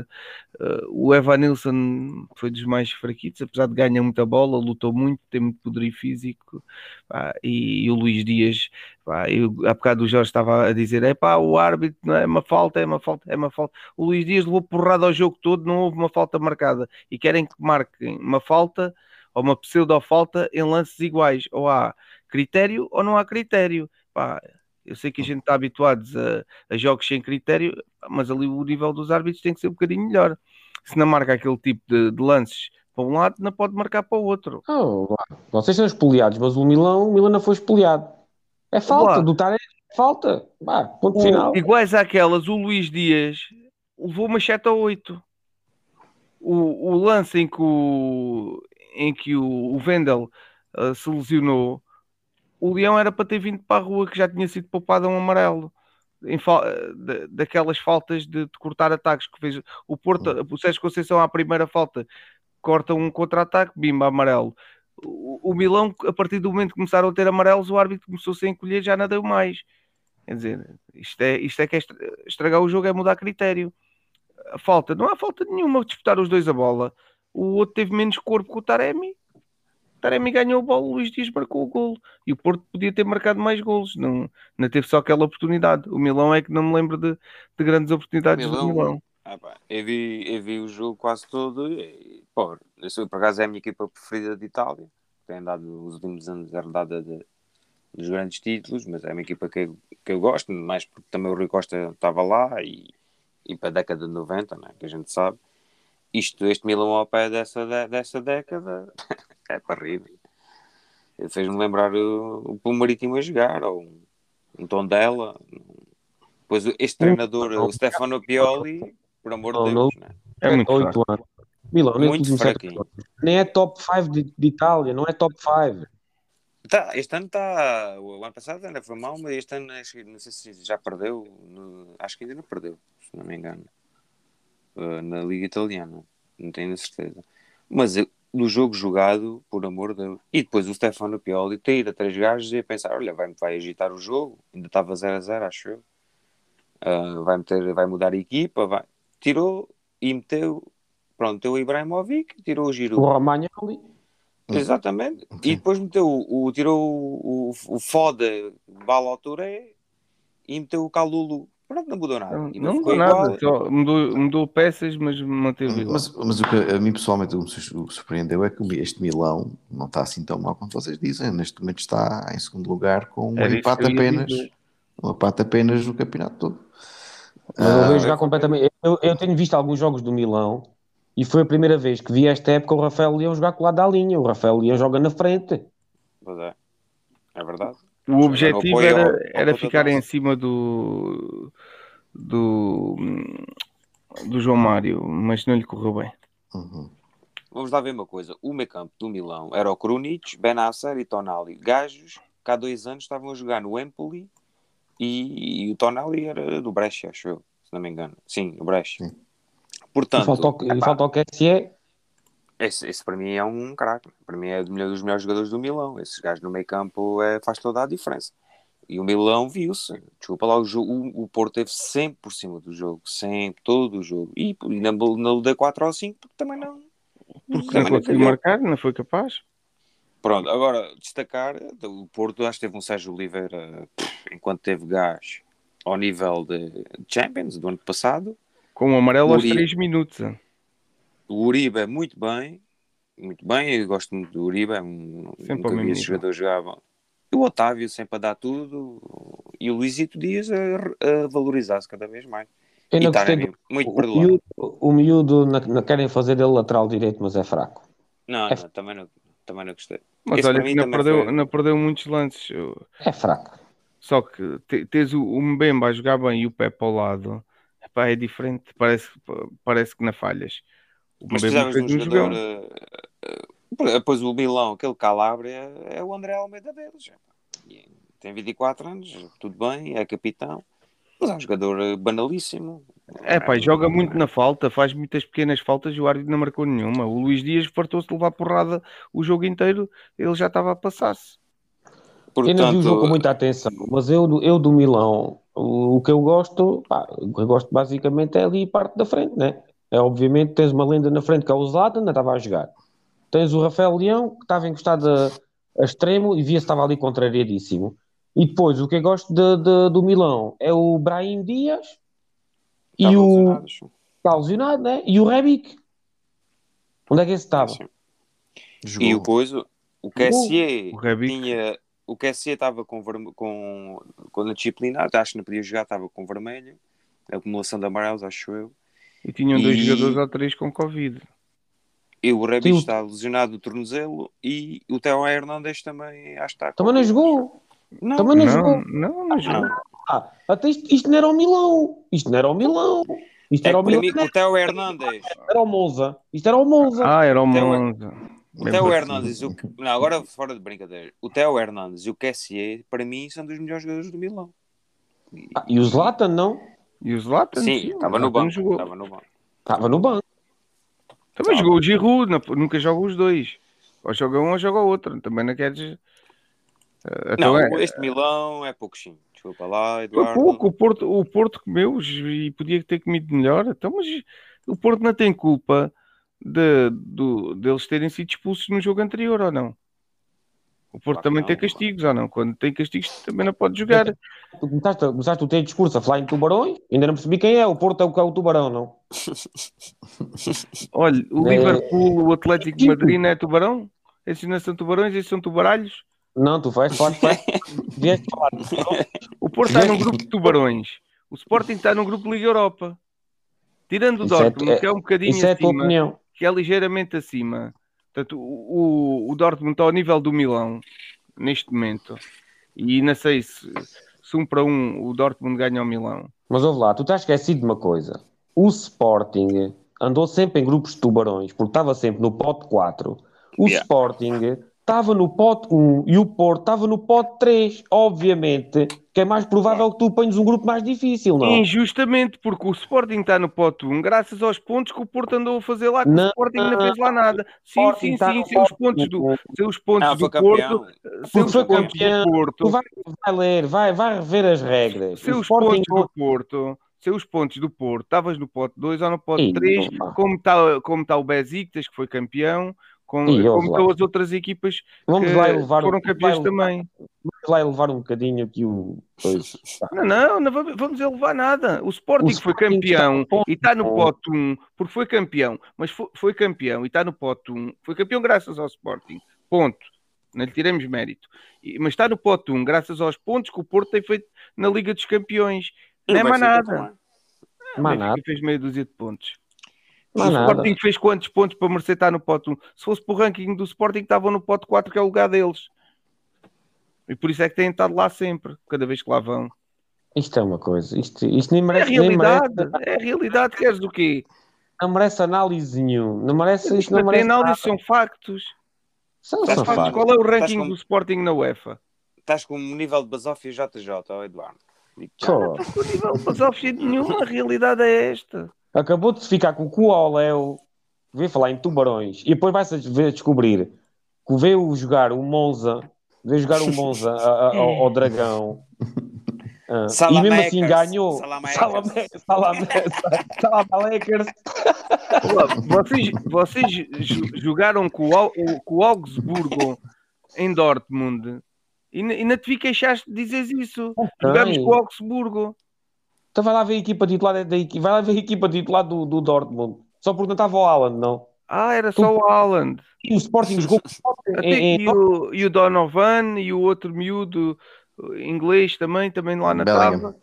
[SPEAKER 4] Uh, o Evan Nilsson foi dos mais fraquitos, apesar de ganhar muita bola, lutou muito, tem muito poder físico. Pá, e, e, o Luís Dias, pá, eu, há bocado o Jorge estava a dizer: é pá, o árbitro não é uma falta, é uma falta, é uma falta. O Luís Dias levou porrada ao jogo todo, não houve uma falta marcada e querem que marquem uma falta ou uma pseudo-falta em lances iguais, ou há critério ou não há critério. Pá, eu sei que a gente está habituados a, a, jogos sem critério, mas ali o nível dos árbitros tem que ser um bocadinho melhor. Se não marca aquele tipo de, de lances para um lado, não pode marcar para o outro.
[SPEAKER 3] Oh, vocês são espoliados, mas o Milão, o Milão não foi espoliado. É falta, Olá. do Tarek, falta. Bah, ponto o, final.
[SPEAKER 4] Iguais àquelas, o Luís Dias levou uma 7 ou 8. O, o lance em que o, em que o, o Vendel uh, se lesionou o Leão era para ter vindo para a rua, que já tinha sido poupado a um amarelo. Fa de, daquelas faltas de, de, cortar ataques que fez o Porto, o Sérgio Conceição à primeira falta corta um contra-ataque, bimba amarelo. O, o, Milão, a partir do momento que começaram a ter amarelos, o árbitro começou-se a encolher, já nada deu mais. Quer dizer, isto é, isto é que é estragar o jogo, é mudar critério. A falta, não há falta nenhuma disputar os dois a bola. O outro teve menos corpo que o Taremi Taremi ganhou a bola, o Luís Dias marcou o golo. E o Porto podia ter marcado mais golos, não, não teve só aquela oportunidade. O Milão é que não me lembro de, de grandes oportunidades Milão, do Milão.
[SPEAKER 5] Ah, eu, vi, eu vi o jogo quase todo e, pô, eu sou, por acaso é a minha equipa preferida de Itália. Tem dado os últimos anos herdada de, dos grandes títulos, mas é uma equipa que eu, que eu gosto, mais porque também o Rui Costa estava lá e, e para a década de 90, né, que a gente sabe. Isto, este Milan ao pé dessa, de- dessa década *laughs* é para rir. Fez-me lembrar o, o Marítimo a jogar, ou um, um tom dela. Depois este treinador, o Stefano Pioli, por amor de
[SPEAKER 3] Não,
[SPEAKER 5] Deus, né?
[SPEAKER 4] É muito
[SPEAKER 3] Oito
[SPEAKER 4] fraco.
[SPEAKER 3] anos. Milão, nem
[SPEAKER 5] Muito fraquinho.
[SPEAKER 3] Nem é top 5 de, de Itália, não é top 5.
[SPEAKER 5] Tá, este ano está. O ano passado ainda foi mal, mas este ano acho que não sei se já perdeu. no- acho que ainda não perdeu, se não me engano. Uh, na Liga Italiana. Não tenho a certeza. Mas no jogo jogado, por amor de Deus. E depois o Stefano Pioli tira três gajos e a pensar: olha, vai, vai agitar o jogo. Ainda estava 0 a 0, acho eu. Uh, vai, meter, vai mudar a equipa. Vai. Tirou e meteu. Pronto, o Ibrahimovic, tirou o
[SPEAKER 3] O
[SPEAKER 5] Giroud.
[SPEAKER 3] Romagnoli,
[SPEAKER 5] Exatamente. E depois meteu o, o- tirou o, o, o foda Bala Touré e meteu o Calulu. Pronto, não mudou nada.
[SPEAKER 4] Não, não mudou nada,
[SPEAKER 5] igual.
[SPEAKER 4] mudou, mudou peças, mas manteve igual.
[SPEAKER 2] Mas, mas o que a mim pessoalmente o que me surpreendeu é que este Milão não está assim tão mal como vocês dizem. Neste momento está em segundo lugar com um
[SPEAKER 4] Era isso
[SPEAKER 2] empate
[SPEAKER 4] eu
[SPEAKER 2] apenas.
[SPEAKER 4] dizer.
[SPEAKER 2] Um empate apenas no campeonato todo.
[SPEAKER 3] eu
[SPEAKER 2] Ah,
[SPEAKER 3] vejo jogar completamente. Eu, eu tenho visto alguns jogos do Milão e foi a primeira vez que vi esta época o Rafael Leão jogar com o lado da linha. O Rafael Leão joga na frente.
[SPEAKER 5] Pois é. É verdade.
[SPEAKER 4] O objetivo era,
[SPEAKER 5] ao- ao
[SPEAKER 4] era ficar em cima do, do, do João Mário, mas não lhe correu bem.
[SPEAKER 2] uhum.
[SPEAKER 5] Vamos lá ver uma coisa. O meio campo do Milão era o Krunic, Benasser e Tonali. Gajos que há dois anos estavam a jogar no Empoli e, e o Tonali era do Brescia, acho eu, se não me engano. Sim, o Brescia.
[SPEAKER 2] Sim.
[SPEAKER 3] E
[SPEAKER 5] Portanto,
[SPEAKER 3] falta o, e falta o QSE.
[SPEAKER 5] Esse, esse para mim é um craque. Para mim é melhor- dos melhores jogadores do Milão. Esses gajos no meio campo é, faz toda a diferença. E o Milão viu-se. Desculpa lá, o, jogo, o, o Porto teve sempre por cima do jogo. Sempre, todo o jogo. E, e na, na da 4 ou 5, porque também não.
[SPEAKER 4] Porque não conseguiu marcar, não foi capaz.
[SPEAKER 5] Pronto, agora destacar: o Porto acho que teve um Sérgio Oliveira, enquanto teve gás ao nível de Champions do ano passado.
[SPEAKER 4] Com o amarelo aos
[SPEAKER 5] Uri-
[SPEAKER 4] 3 minutos.
[SPEAKER 5] O Uribe muito bem, muito bem, eu gosto muito do Uribe, é um, nunca vi esse jogador jogar bom. E o Otávio sempre a dar tudo, e o Luizito Dias a, a valorizar-se cada vez mais.
[SPEAKER 3] Eu
[SPEAKER 5] E
[SPEAKER 3] não
[SPEAKER 5] está
[SPEAKER 3] gostei do,
[SPEAKER 5] muito
[SPEAKER 3] o,
[SPEAKER 5] perdoado.
[SPEAKER 3] miúdo, o miúdo na, na- querem fazer dele lateral direito, mas é fraco.
[SPEAKER 5] Não,
[SPEAKER 3] é-
[SPEAKER 5] não, também não, também não gostei.
[SPEAKER 4] Mas
[SPEAKER 5] Esse
[SPEAKER 4] olha não perdeu,
[SPEAKER 5] foi-
[SPEAKER 4] não perdeu muitos lances.
[SPEAKER 3] É fraco.
[SPEAKER 4] Só que te- tens o, o Mbemba a jogar bem e o Pepe ao lado. Epá, é diferente, parece, parece que não falhas.
[SPEAKER 5] Mas
[SPEAKER 4] Mbemba
[SPEAKER 5] precisavas de um jogador. eh, eh, Depois o Milão, aquele Calabria, é o André Almeida deles. E Tem 24 anos, tudo bem, é capitão. Mas é um jogador eh, banalíssimo.
[SPEAKER 4] É pá, joga muito na falta, faz muitas pequenas faltas e o árbitro não marcou nenhuma. O Luís Dias fartou-se de levar porrada o jogo inteiro, ele já estava a passar-se.
[SPEAKER 3] Eu não vi o jogo com
[SPEAKER 5] Portanto,
[SPEAKER 3] muita atenção, mas eu, do- eu do Milão, o, o que eu gosto, pá, o que eu gosto basicamente é ali parte da frente, né? É obviamente tens uma lenda na frente que é o Zlatan, ainda estava a jogar. Tens o Rafael Leão, que estava encostado a, a extremo e via-se que estava ali contrariadíssimo. E depois, o que eu gosto de- de- do Milão é o Brahim Dias e
[SPEAKER 5] estavam
[SPEAKER 3] o está lesionado, né? E o Rebic. Onde é que esse estava?
[SPEAKER 5] E o coisa, o QSE
[SPEAKER 4] O Rebic.
[SPEAKER 5] tinha. O QSE estava com, verme- com, com a disciplinar, acho que não podia jogar, estava com vermelho, a acumulação de amarelos, acho eu.
[SPEAKER 4] E tinham dois
[SPEAKER 5] E-
[SPEAKER 4] jogadores ou três com Covid.
[SPEAKER 5] E o
[SPEAKER 3] o-
[SPEAKER 5] está lesionado do tornozelo e o Theo Hernandes também acho que está. com
[SPEAKER 3] Também não jogou.
[SPEAKER 5] Não,
[SPEAKER 3] Também não,
[SPEAKER 4] Não,
[SPEAKER 3] jogou.
[SPEAKER 4] não, não jogou.
[SPEAKER 5] não.
[SPEAKER 3] Ah, até isto, isto não era o Milão. Isto não era o Milão. Isto
[SPEAKER 5] É
[SPEAKER 3] era o Milão.
[SPEAKER 5] mim, o Theo Hernandes,
[SPEAKER 3] Era o Monza. Isto era o Monza.
[SPEAKER 4] Ah, era o Monza.
[SPEAKER 5] o
[SPEAKER 4] Bem parecido.
[SPEAKER 5] Hernandes, o, não, agora fora de brincadeira, o Theo Hernandes e o QSE, para mim, são dos melhores jogadores do Milão.
[SPEAKER 3] Ah, e o Zlatan não.
[SPEAKER 4] E o Zlatan?
[SPEAKER 5] Sim, estava no banco.
[SPEAKER 4] jogou.
[SPEAKER 5] Estava no banco.
[SPEAKER 3] Estava no banco.
[SPEAKER 4] Também jogou o Giroud, nunca joga os dois. Ou joga um ou joga o outro. Também não queres. Eh, Então
[SPEAKER 5] Não,
[SPEAKER 4] é,
[SPEAKER 5] este Milão é pouquinho. Desculpa lá,
[SPEAKER 4] Foi
[SPEAKER 5] Eduardo.
[SPEAKER 4] pouco, o Porto, o Porto comeu e podia ter comido melhor. Então, mas o Porto não tem culpa de, do, deles terem sido expulsos no jogo anterior, ou não? O Porto também
[SPEAKER 5] não.
[SPEAKER 4] tem castigos, ou não? Quando tem castigos também não pode jogar.
[SPEAKER 3] Tu começaste, começaste o teu discurso a falar em tubarões. Ainda não percebi quem é. O Porto é o que é o tubarão, não? *laughs*
[SPEAKER 4] Olha, o
[SPEAKER 3] É.
[SPEAKER 4] Liverpool, o Atlético de Madrid não é tubarão? Esses não são tubarões, esses são tubaralhos.
[SPEAKER 3] Não, tu faz parte. faz-.
[SPEAKER 4] O Porto está num grupo de tubarões. O Sporting está num grupo de Liga Europa. tirando o
[SPEAKER 3] é-
[SPEAKER 4] Dortmund,
[SPEAKER 3] é-
[SPEAKER 4] que é um bocadinho
[SPEAKER 3] Isso é a tua
[SPEAKER 4] acima,
[SPEAKER 3] opinião.
[SPEAKER 4] que é ligeiramente acima. Portanto, o, o, Dortmund está ao nível do Milão neste momento. E não sei se, se um para um o Dortmund ganha ao Milão.
[SPEAKER 3] Mas ouve lá, tu estás esquecido de uma coisa. O Sporting andou sempre em grupos de tubarões, porque estava sempre no pote 4. O
[SPEAKER 5] Yeah.
[SPEAKER 3] Sporting estava no pote 1 e o Porto estava no pote 3. Obviamente que é mais provável que tu ponhas um grupo mais difícil, não?
[SPEAKER 4] Injustamente, porque o Sporting está no pote 1, graças aos pontos que o Porto andou a fazer lá, que
[SPEAKER 3] Não.
[SPEAKER 4] o Sporting não fez lá nada. Sim, sim, sim, sem os pontos do,
[SPEAKER 3] 1.
[SPEAKER 4] sem os pontos
[SPEAKER 5] Ah,
[SPEAKER 4] do Porto, os
[SPEAKER 3] foi
[SPEAKER 4] pontos
[SPEAKER 3] campeão.
[SPEAKER 4] do Porto,
[SPEAKER 3] Tu vai, vai ler, vai, vai rever as regras.
[SPEAKER 4] sem
[SPEAKER 3] O
[SPEAKER 4] os
[SPEAKER 3] Sporting
[SPEAKER 4] pontos do Porto, sem os pontos do Porto, estavas no pote 2 ou no pote
[SPEAKER 3] Ih,
[SPEAKER 4] 3,
[SPEAKER 3] opa.
[SPEAKER 4] como está como tá o Besiktas, que foi campeão, com,
[SPEAKER 3] Ih,
[SPEAKER 4] como outras equipas
[SPEAKER 3] Vamos
[SPEAKER 4] que
[SPEAKER 3] lá elevar
[SPEAKER 4] foram campeões
[SPEAKER 3] vai,
[SPEAKER 4] também.
[SPEAKER 3] vamos lá elevar um bocadinho aqui o. Pois. *laughs*
[SPEAKER 4] Não, não, não vamos, vamos elevar nada. O Sporting,
[SPEAKER 3] O
[SPEAKER 4] foi
[SPEAKER 3] Sporting
[SPEAKER 4] campeão
[SPEAKER 3] está
[SPEAKER 4] e está no
[SPEAKER 3] pote
[SPEAKER 4] pote 1, porque foi campeão, mas foi, foi campeão e está no pote 1, foi campeão graças ao Sporting. Ponto. Não lhe tiremos mérito. E- mas está no pote 1 graças aos pontos que o Porto tem feito na Liga dos Campeões.
[SPEAKER 5] E
[SPEAKER 4] Não é mais nada.
[SPEAKER 5] também.
[SPEAKER 4] O
[SPEAKER 3] Mais nada.
[SPEAKER 4] fez meia dúzia de pontos. O
[SPEAKER 3] nada.
[SPEAKER 4] Sporting fez quantos pontos para merecer estar no pote 1? Se fosse para o ranking do Sporting, estavam no pote 4, que é o lugar deles. E por isso é que têm estado lá sempre, cada vez que lá vão.
[SPEAKER 3] Isto é uma coisa. Isto, isto nem
[SPEAKER 4] É a
[SPEAKER 3] merece, nem
[SPEAKER 4] realidade,
[SPEAKER 3] merece,
[SPEAKER 4] é a realidade. Queres o quê?
[SPEAKER 3] não merece análise nenhum. Não merece, isto não
[SPEAKER 4] não tem
[SPEAKER 3] merece.
[SPEAKER 4] análise,
[SPEAKER 3] nada.
[SPEAKER 4] são factos.
[SPEAKER 3] São,
[SPEAKER 5] Estás
[SPEAKER 3] são
[SPEAKER 5] com-
[SPEAKER 3] factos.
[SPEAKER 4] Qual é o ranking
[SPEAKER 5] Estás com-
[SPEAKER 4] do Sporting na UEFA?
[SPEAKER 5] Estás com o nível de basófia JJ, Eduardo. Digo já.
[SPEAKER 3] Só.
[SPEAKER 4] O nível de basófia nenhuma, a realidade é esta.
[SPEAKER 3] Acabou de ficar com o cu ao Léo, veio falar em tubarões, e depois vai-se ver- descobrir que veio jogar o Monza, veio jogar o Monza a- a- ao, ao Dragão. *laughs* Ah, e mesmo assim ganhou.
[SPEAKER 5] Salamecas,
[SPEAKER 3] Salamecas. *laughs*
[SPEAKER 4] Vocês, vocês jogaram com o, com o Augsburgo em Dortmund e ainda te vi queixaste de dizeres isso. Jogamos com o Augsburgo.
[SPEAKER 3] Então vai lá ver a equipa titular da equipa, vai lá ver a equipa titular do, do Dortmund. Só porque não estava o Haaland, não.
[SPEAKER 4] Ah, era só o Haaland.
[SPEAKER 3] E o Sporting jogou
[SPEAKER 4] Até
[SPEAKER 3] em, em-
[SPEAKER 4] e, o, e o Donovan e o outro miúdo inglês também, também lá na
[SPEAKER 2] Bellingham.
[SPEAKER 4] tábua.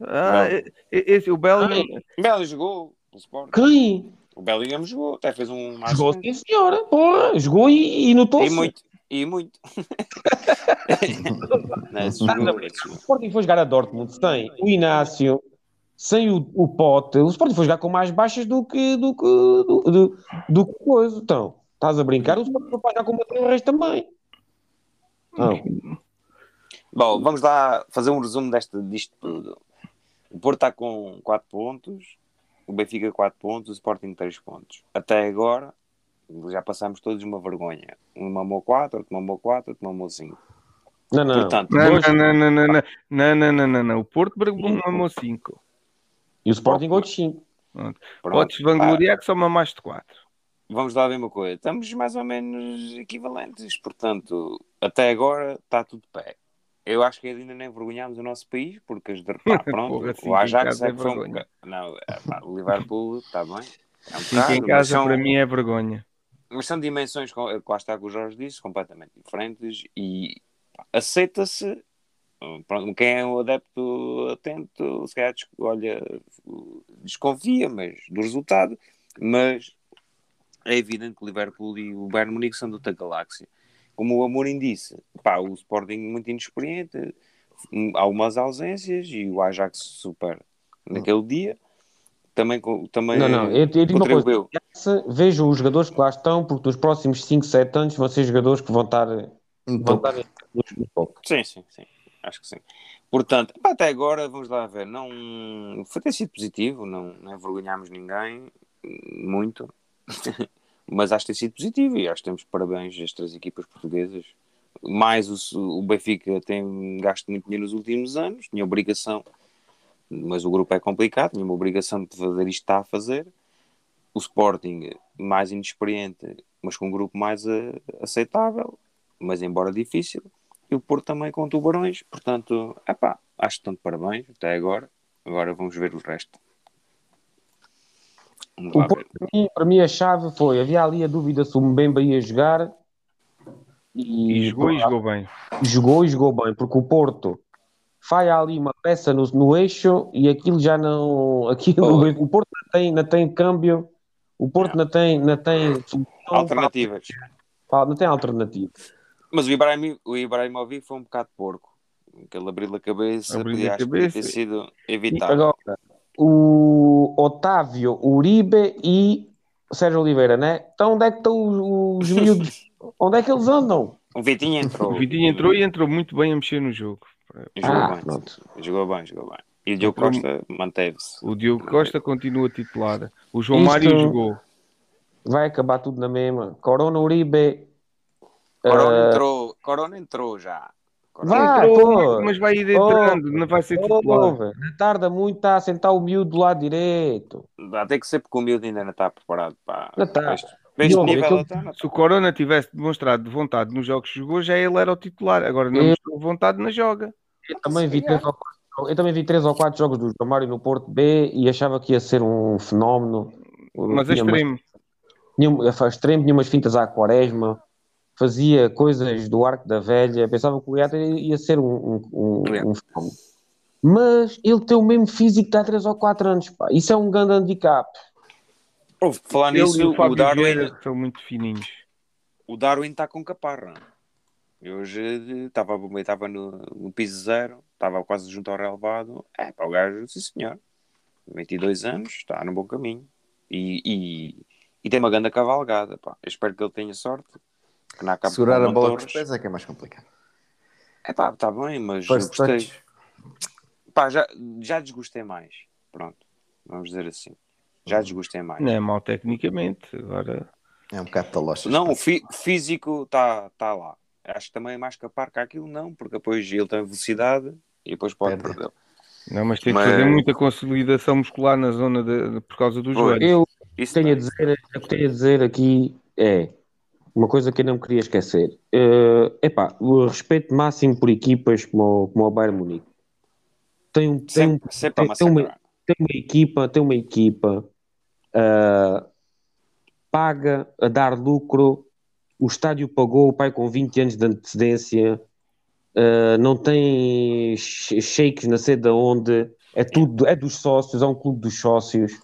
[SPEAKER 4] Ah, esse, o Bellingham.
[SPEAKER 5] O Bellingham jogou pelo Sporting.
[SPEAKER 3] Quem?
[SPEAKER 5] O Bellingham jogou, até fez um
[SPEAKER 3] Jogou sim, senhora. Porra, jogou e, e notou-se.
[SPEAKER 5] E muito, e muito. *laughs* Jogou, esse
[SPEAKER 3] O. Sporting foi jogar a Dortmund sem o Inácio, sem o, o Pote. O Sporting foi jogar com mais baixas do que do que do, do, do que coisa. Então, estás a brincar? O Sporting foi jogar com o resto também. Não.
[SPEAKER 5] Bom, vamos lá fazer um resumo desta, disto tudo. O Porto está com 4 pontos, o Benfica 4 pontos, o Sporting 3 pontos. Até agora, já passamos todos uma vergonha. Um mamou 4, outro mamou 4, outro mamou 5.
[SPEAKER 3] Não, não.
[SPEAKER 5] Portanto,
[SPEAKER 4] Não,
[SPEAKER 3] Dois-
[SPEAKER 4] não, não, não, não, não, não, não, não, não, não. O Porto mamou 5.
[SPEAKER 3] E o Sporting outros 5.
[SPEAKER 5] pronto.
[SPEAKER 4] Podes vangloriar que só mamaste 4.
[SPEAKER 5] vamos lá ver uma coisa. Estamos mais ou menos equivalentes. Portanto, até agora está tudo de pé. Eu acho que ainda nem envergonhámos o nosso país, porque as de pá, *laughs* pronto,
[SPEAKER 4] Porra,
[SPEAKER 5] o Ajax é
[SPEAKER 4] é
[SPEAKER 5] que foi um. Não, é, pá, o Liverpool está bem. É um
[SPEAKER 4] 5
[SPEAKER 5] bocado,
[SPEAKER 4] em casa
[SPEAKER 5] são-
[SPEAKER 4] para mim é vergonha.
[SPEAKER 5] Mas são dimensões, lá está que o Jorge disse, completamente diferentes e aceita-se. Pronto, quem é um adepto atento, se calhar olha, desconfia mas, do resultado, mas é evidente que o Liverpool e o Bayern Munique são de outra galáxia. Como o Amorim disse, pá, o Sporting muito inexperiente, há umas ausências e o Ajax super naquele dia. Também, também
[SPEAKER 3] Não, não. Eu, eu digo
[SPEAKER 5] contribuiu.
[SPEAKER 3] Vejam os jogadores que lá estão, porque nos próximos 5, 7 anos vão ser jogadores que vão estar, vão estar no, no topo.
[SPEAKER 5] Sim, sim, sim. Acho que sim. Portanto, até agora, vamos lá ver. Não foi ter sido positivo, não, não envergonhámos ninguém muito, *laughs* mas acho que tem sido positivo e acho que temos parabéns às três equipas portuguesas. Mais o, o Benfica tem gasto muito dinheiro nos últimos anos, tinha obrigação, mas o grupo é complicado, tinha uma obrigação de fazer isto está a fazer. O Sporting, mais inexperiente, mas com um grupo mais eh, aceitável, mas embora difícil e o Porto também com tubarões, portanto, epá, acho que estão de parabéns até agora. Agora vamos ver o resto.
[SPEAKER 3] O Porto, para mim, para mim, a chave foi: havia ali a dúvida se o Mbemba ia jogar
[SPEAKER 4] E jogou e jogou bem.
[SPEAKER 3] jogou e jogou bem, porque o Porto falha ali uma peça no, no eixo e aquilo já não. Aquilo,
[SPEAKER 5] Oh. *laughs*
[SPEAKER 3] o Porto tem, ainda tem câmbio. O Porto não tem, não tem
[SPEAKER 5] Alternativas.
[SPEAKER 3] não tem alternativa.
[SPEAKER 5] Mas o, Ibrahim, o Ibrahimovic foi um bocado porco. Aquele abriu a cabeça, podia,
[SPEAKER 4] a
[SPEAKER 5] acho que podia ter
[SPEAKER 4] cabeça.
[SPEAKER 5] sido
[SPEAKER 3] E
[SPEAKER 5] evitado.
[SPEAKER 3] agora, o Otávio, Uribe e Sérgio Oliveira, né? Então onde é que estão os, os miúdos? *laughs* onde é que eles andam?
[SPEAKER 5] O Vitinho entrou.
[SPEAKER 4] O Vitinho entrou e entrou muito bem a mexer no jogo.
[SPEAKER 5] Jogou
[SPEAKER 3] Ah,
[SPEAKER 5] bem.
[SPEAKER 3] pronto.
[SPEAKER 5] Jogou bem, jogou bem. E o Diogo Costa manteve-se.
[SPEAKER 4] O Diogo Costa continua titular. O João
[SPEAKER 3] Isto-
[SPEAKER 4] Mário jogou.
[SPEAKER 3] Vai acabar tudo na mesma. Corona, Uribe.
[SPEAKER 5] Corona
[SPEAKER 3] eh,
[SPEAKER 5] entrou, Corona entrou já. Corona
[SPEAKER 3] Vai,
[SPEAKER 4] Entrou, mas vai ir entrando, não vai ser
[SPEAKER 3] Oh,
[SPEAKER 4] titular.
[SPEAKER 3] velho, tarda muito, está a sentar o miúdo do lado direito.
[SPEAKER 5] Ter que ser porque o miúdo ainda não está preparado para
[SPEAKER 3] Não está.
[SPEAKER 5] este, para este
[SPEAKER 3] Diogo,
[SPEAKER 5] nível. não
[SPEAKER 4] Se o Corona tivesse demonstrado de vontade nos jogos que jogou, já ele era o titular. Agora não mostrou vontade na joga.
[SPEAKER 3] Eu também vi quatro, eu também vi três ou quatro jogos do João Mário no Porto B e achava que ia ser um fenómeno.
[SPEAKER 4] Mas é
[SPEAKER 3] Tinha umas-
[SPEAKER 4] extremo.
[SPEAKER 3] tinha, um- faz extremo, tinha umas fintas à quaresma, fazia coisas do arco da velha, pensava que o gato ia ser um, um, um- um fenómeno. Mas ele tem o mesmo físico de há 3 ou 4 anos, pá. Isso é um grande handicap.
[SPEAKER 5] Ouve, falar
[SPEAKER 4] Ele
[SPEAKER 5] nisso,
[SPEAKER 4] o
[SPEAKER 5] o Darwin,
[SPEAKER 4] são muito fininhos.
[SPEAKER 5] o Darwin está com caparra. Eu hoje estava estava no, no piso zero, estava quase junto ao relevado. É, para o gajo, sim senhor. 22 anos, está no bom caminho. E, e, e tem uma grande cavalgada, pá. Eu espero que ele tenha sorte. Que não acabe
[SPEAKER 2] Segurar a bola com os pés é que é mais complicado.
[SPEAKER 5] É pá, está bem, mas
[SPEAKER 2] First
[SPEAKER 5] gostei.
[SPEAKER 2] touch.
[SPEAKER 5] Pá, já, já desgostei mais. Pronto, vamos dizer assim. Já desgostei mais.
[SPEAKER 4] Não é mau tecnicamente. Agora,
[SPEAKER 2] É um bocado talocha.
[SPEAKER 5] Não, o fi- físico está tá lá. Acho que também é mais capar que aquilo, não, porque depois ele tem velocidade e depois pode
[SPEAKER 2] Perde.
[SPEAKER 5] perder.
[SPEAKER 4] não, mas tem
[SPEAKER 5] Mas-
[SPEAKER 4] que fazer muita consolidação muscular na zona de, de- por causa dos joelhos.
[SPEAKER 3] Eu
[SPEAKER 5] Isso
[SPEAKER 3] tenho a dizer, o que tenho a dizer aqui é uma coisa que eu não queria esquecer. Eh, epá, o respeito máximo por equipas como, o- como o Bayern Munique. Tem, um- tem,
[SPEAKER 5] Sempre,
[SPEAKER 3] tem, tem uma, tem uma equipa, tem uma equipa ah, paga a dar lucro, o estádio pagou o pai com 20 anos de antecedência, ah, não tem sh- shakes na sei de onde, é tudo, é dos sócios, é um clube dos sócios.
[SPEAKER 5] E,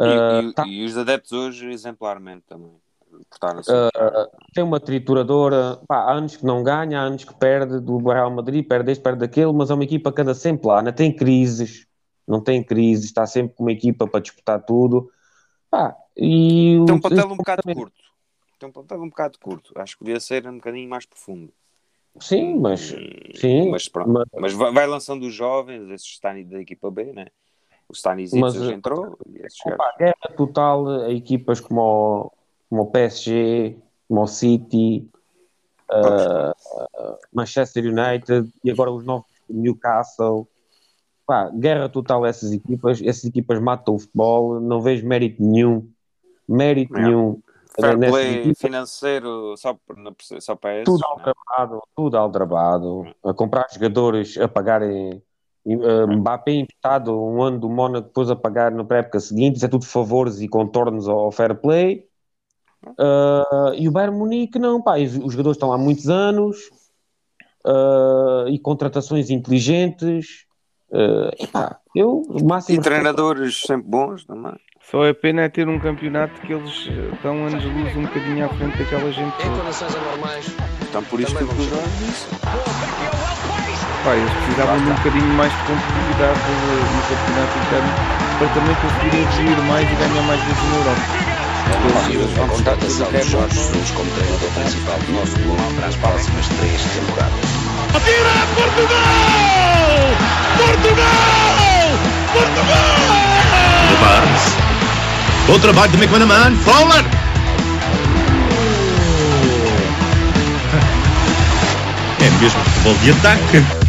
[SPEAKER 3] Ah,
[SPEAKER 5] e-
[SPEAKER 3] tá-
[SPEAKER 5] e os adeptos hoje, exemplarmente também.
[SPEAKER 3] Ah, tem uma trituradora, pá, há anos que não ganha, há anos que perde do Real Madrid, perde este, perde daquele, mas é uma equipa que anda sempre lá, não tem crises, não tem crises, está sempre com uma equipa para disputar tudo. Pá, e
[SPEAKER 5] tem um plantel um bocado curto. Tem um plantel um bocado curto. Acho que podia ser um bocadinho mais profundo.
[SPEAKER 3] Sim, mas
[SPEAKER 5] E-
[SPEAKER 3] sim,
[SPEAKER 5] mas pronto.
[SPEAKER 3] mas-
[SPEAKER 5] Mas vai, vai lançando os jovens, esses Stani da equipa B, né? O Stanisic
[SPEAKER 3] eh,
[SPEAKER 5] entrou.
[SPEAKER 3] Opa, guerra total a equipas como o, como o PSG, como o City, ah, Manchester United e agora os novos Newcastle. Pá, guerra total a essas equipas. Essas equipas matam o futebol. Não vejo mérito nenhum. Mérito
[SPEAKER 5] É.
[SPEAKER 3] nenhum.
[SPEAKER 5] Fair play financeiro só, não só para esses.
[SPEAKER 3] Tudo
[SPEAKER 5] né?
[SPEAKER 3] aldrabado, tudo aldrabado. A comprar jogadores a pagarem uh, Mbappé emprestado um ano do Mónaco, depois a pagar na pré-época seguinte. Isso é tudo favores e contornos ao fair play. Uh, e o Bayern Munique não, pá. Os, jogadores estão lá há muitos anos uh, e contratações inteligentes. Uh, epá, eu, máximo
[SPEAKER 5] E treinadores sempre bons também.
[SPEAKER 4] Só é pena é ter um campeonato que eles eh, estão anos de luz um bocadinho à frente daquela gente
[SPEAKER 6] Em condições anormais,
[SPEAKER 5] Então por isso
[SPEAKER 6] Também
[SPEAKER 5] que.
[SPEAKER 4] Pá, eles precisavam de um bocadinho mais de competitividade eh, no campeonato interno para também conseguirem evoluir mais e ganhar mais vezes na Europa.
[SPEAKER 7] A contratação de Jorge Jesus como treinador principal do nosso clube para as próximas três temporadas.
[SPEAKER 8] Atira Portugal! Portugal! Portugal!
[SPEAKER 1] Bom trabalho de McManaman. Fowler. É mesmo futebol de ataque.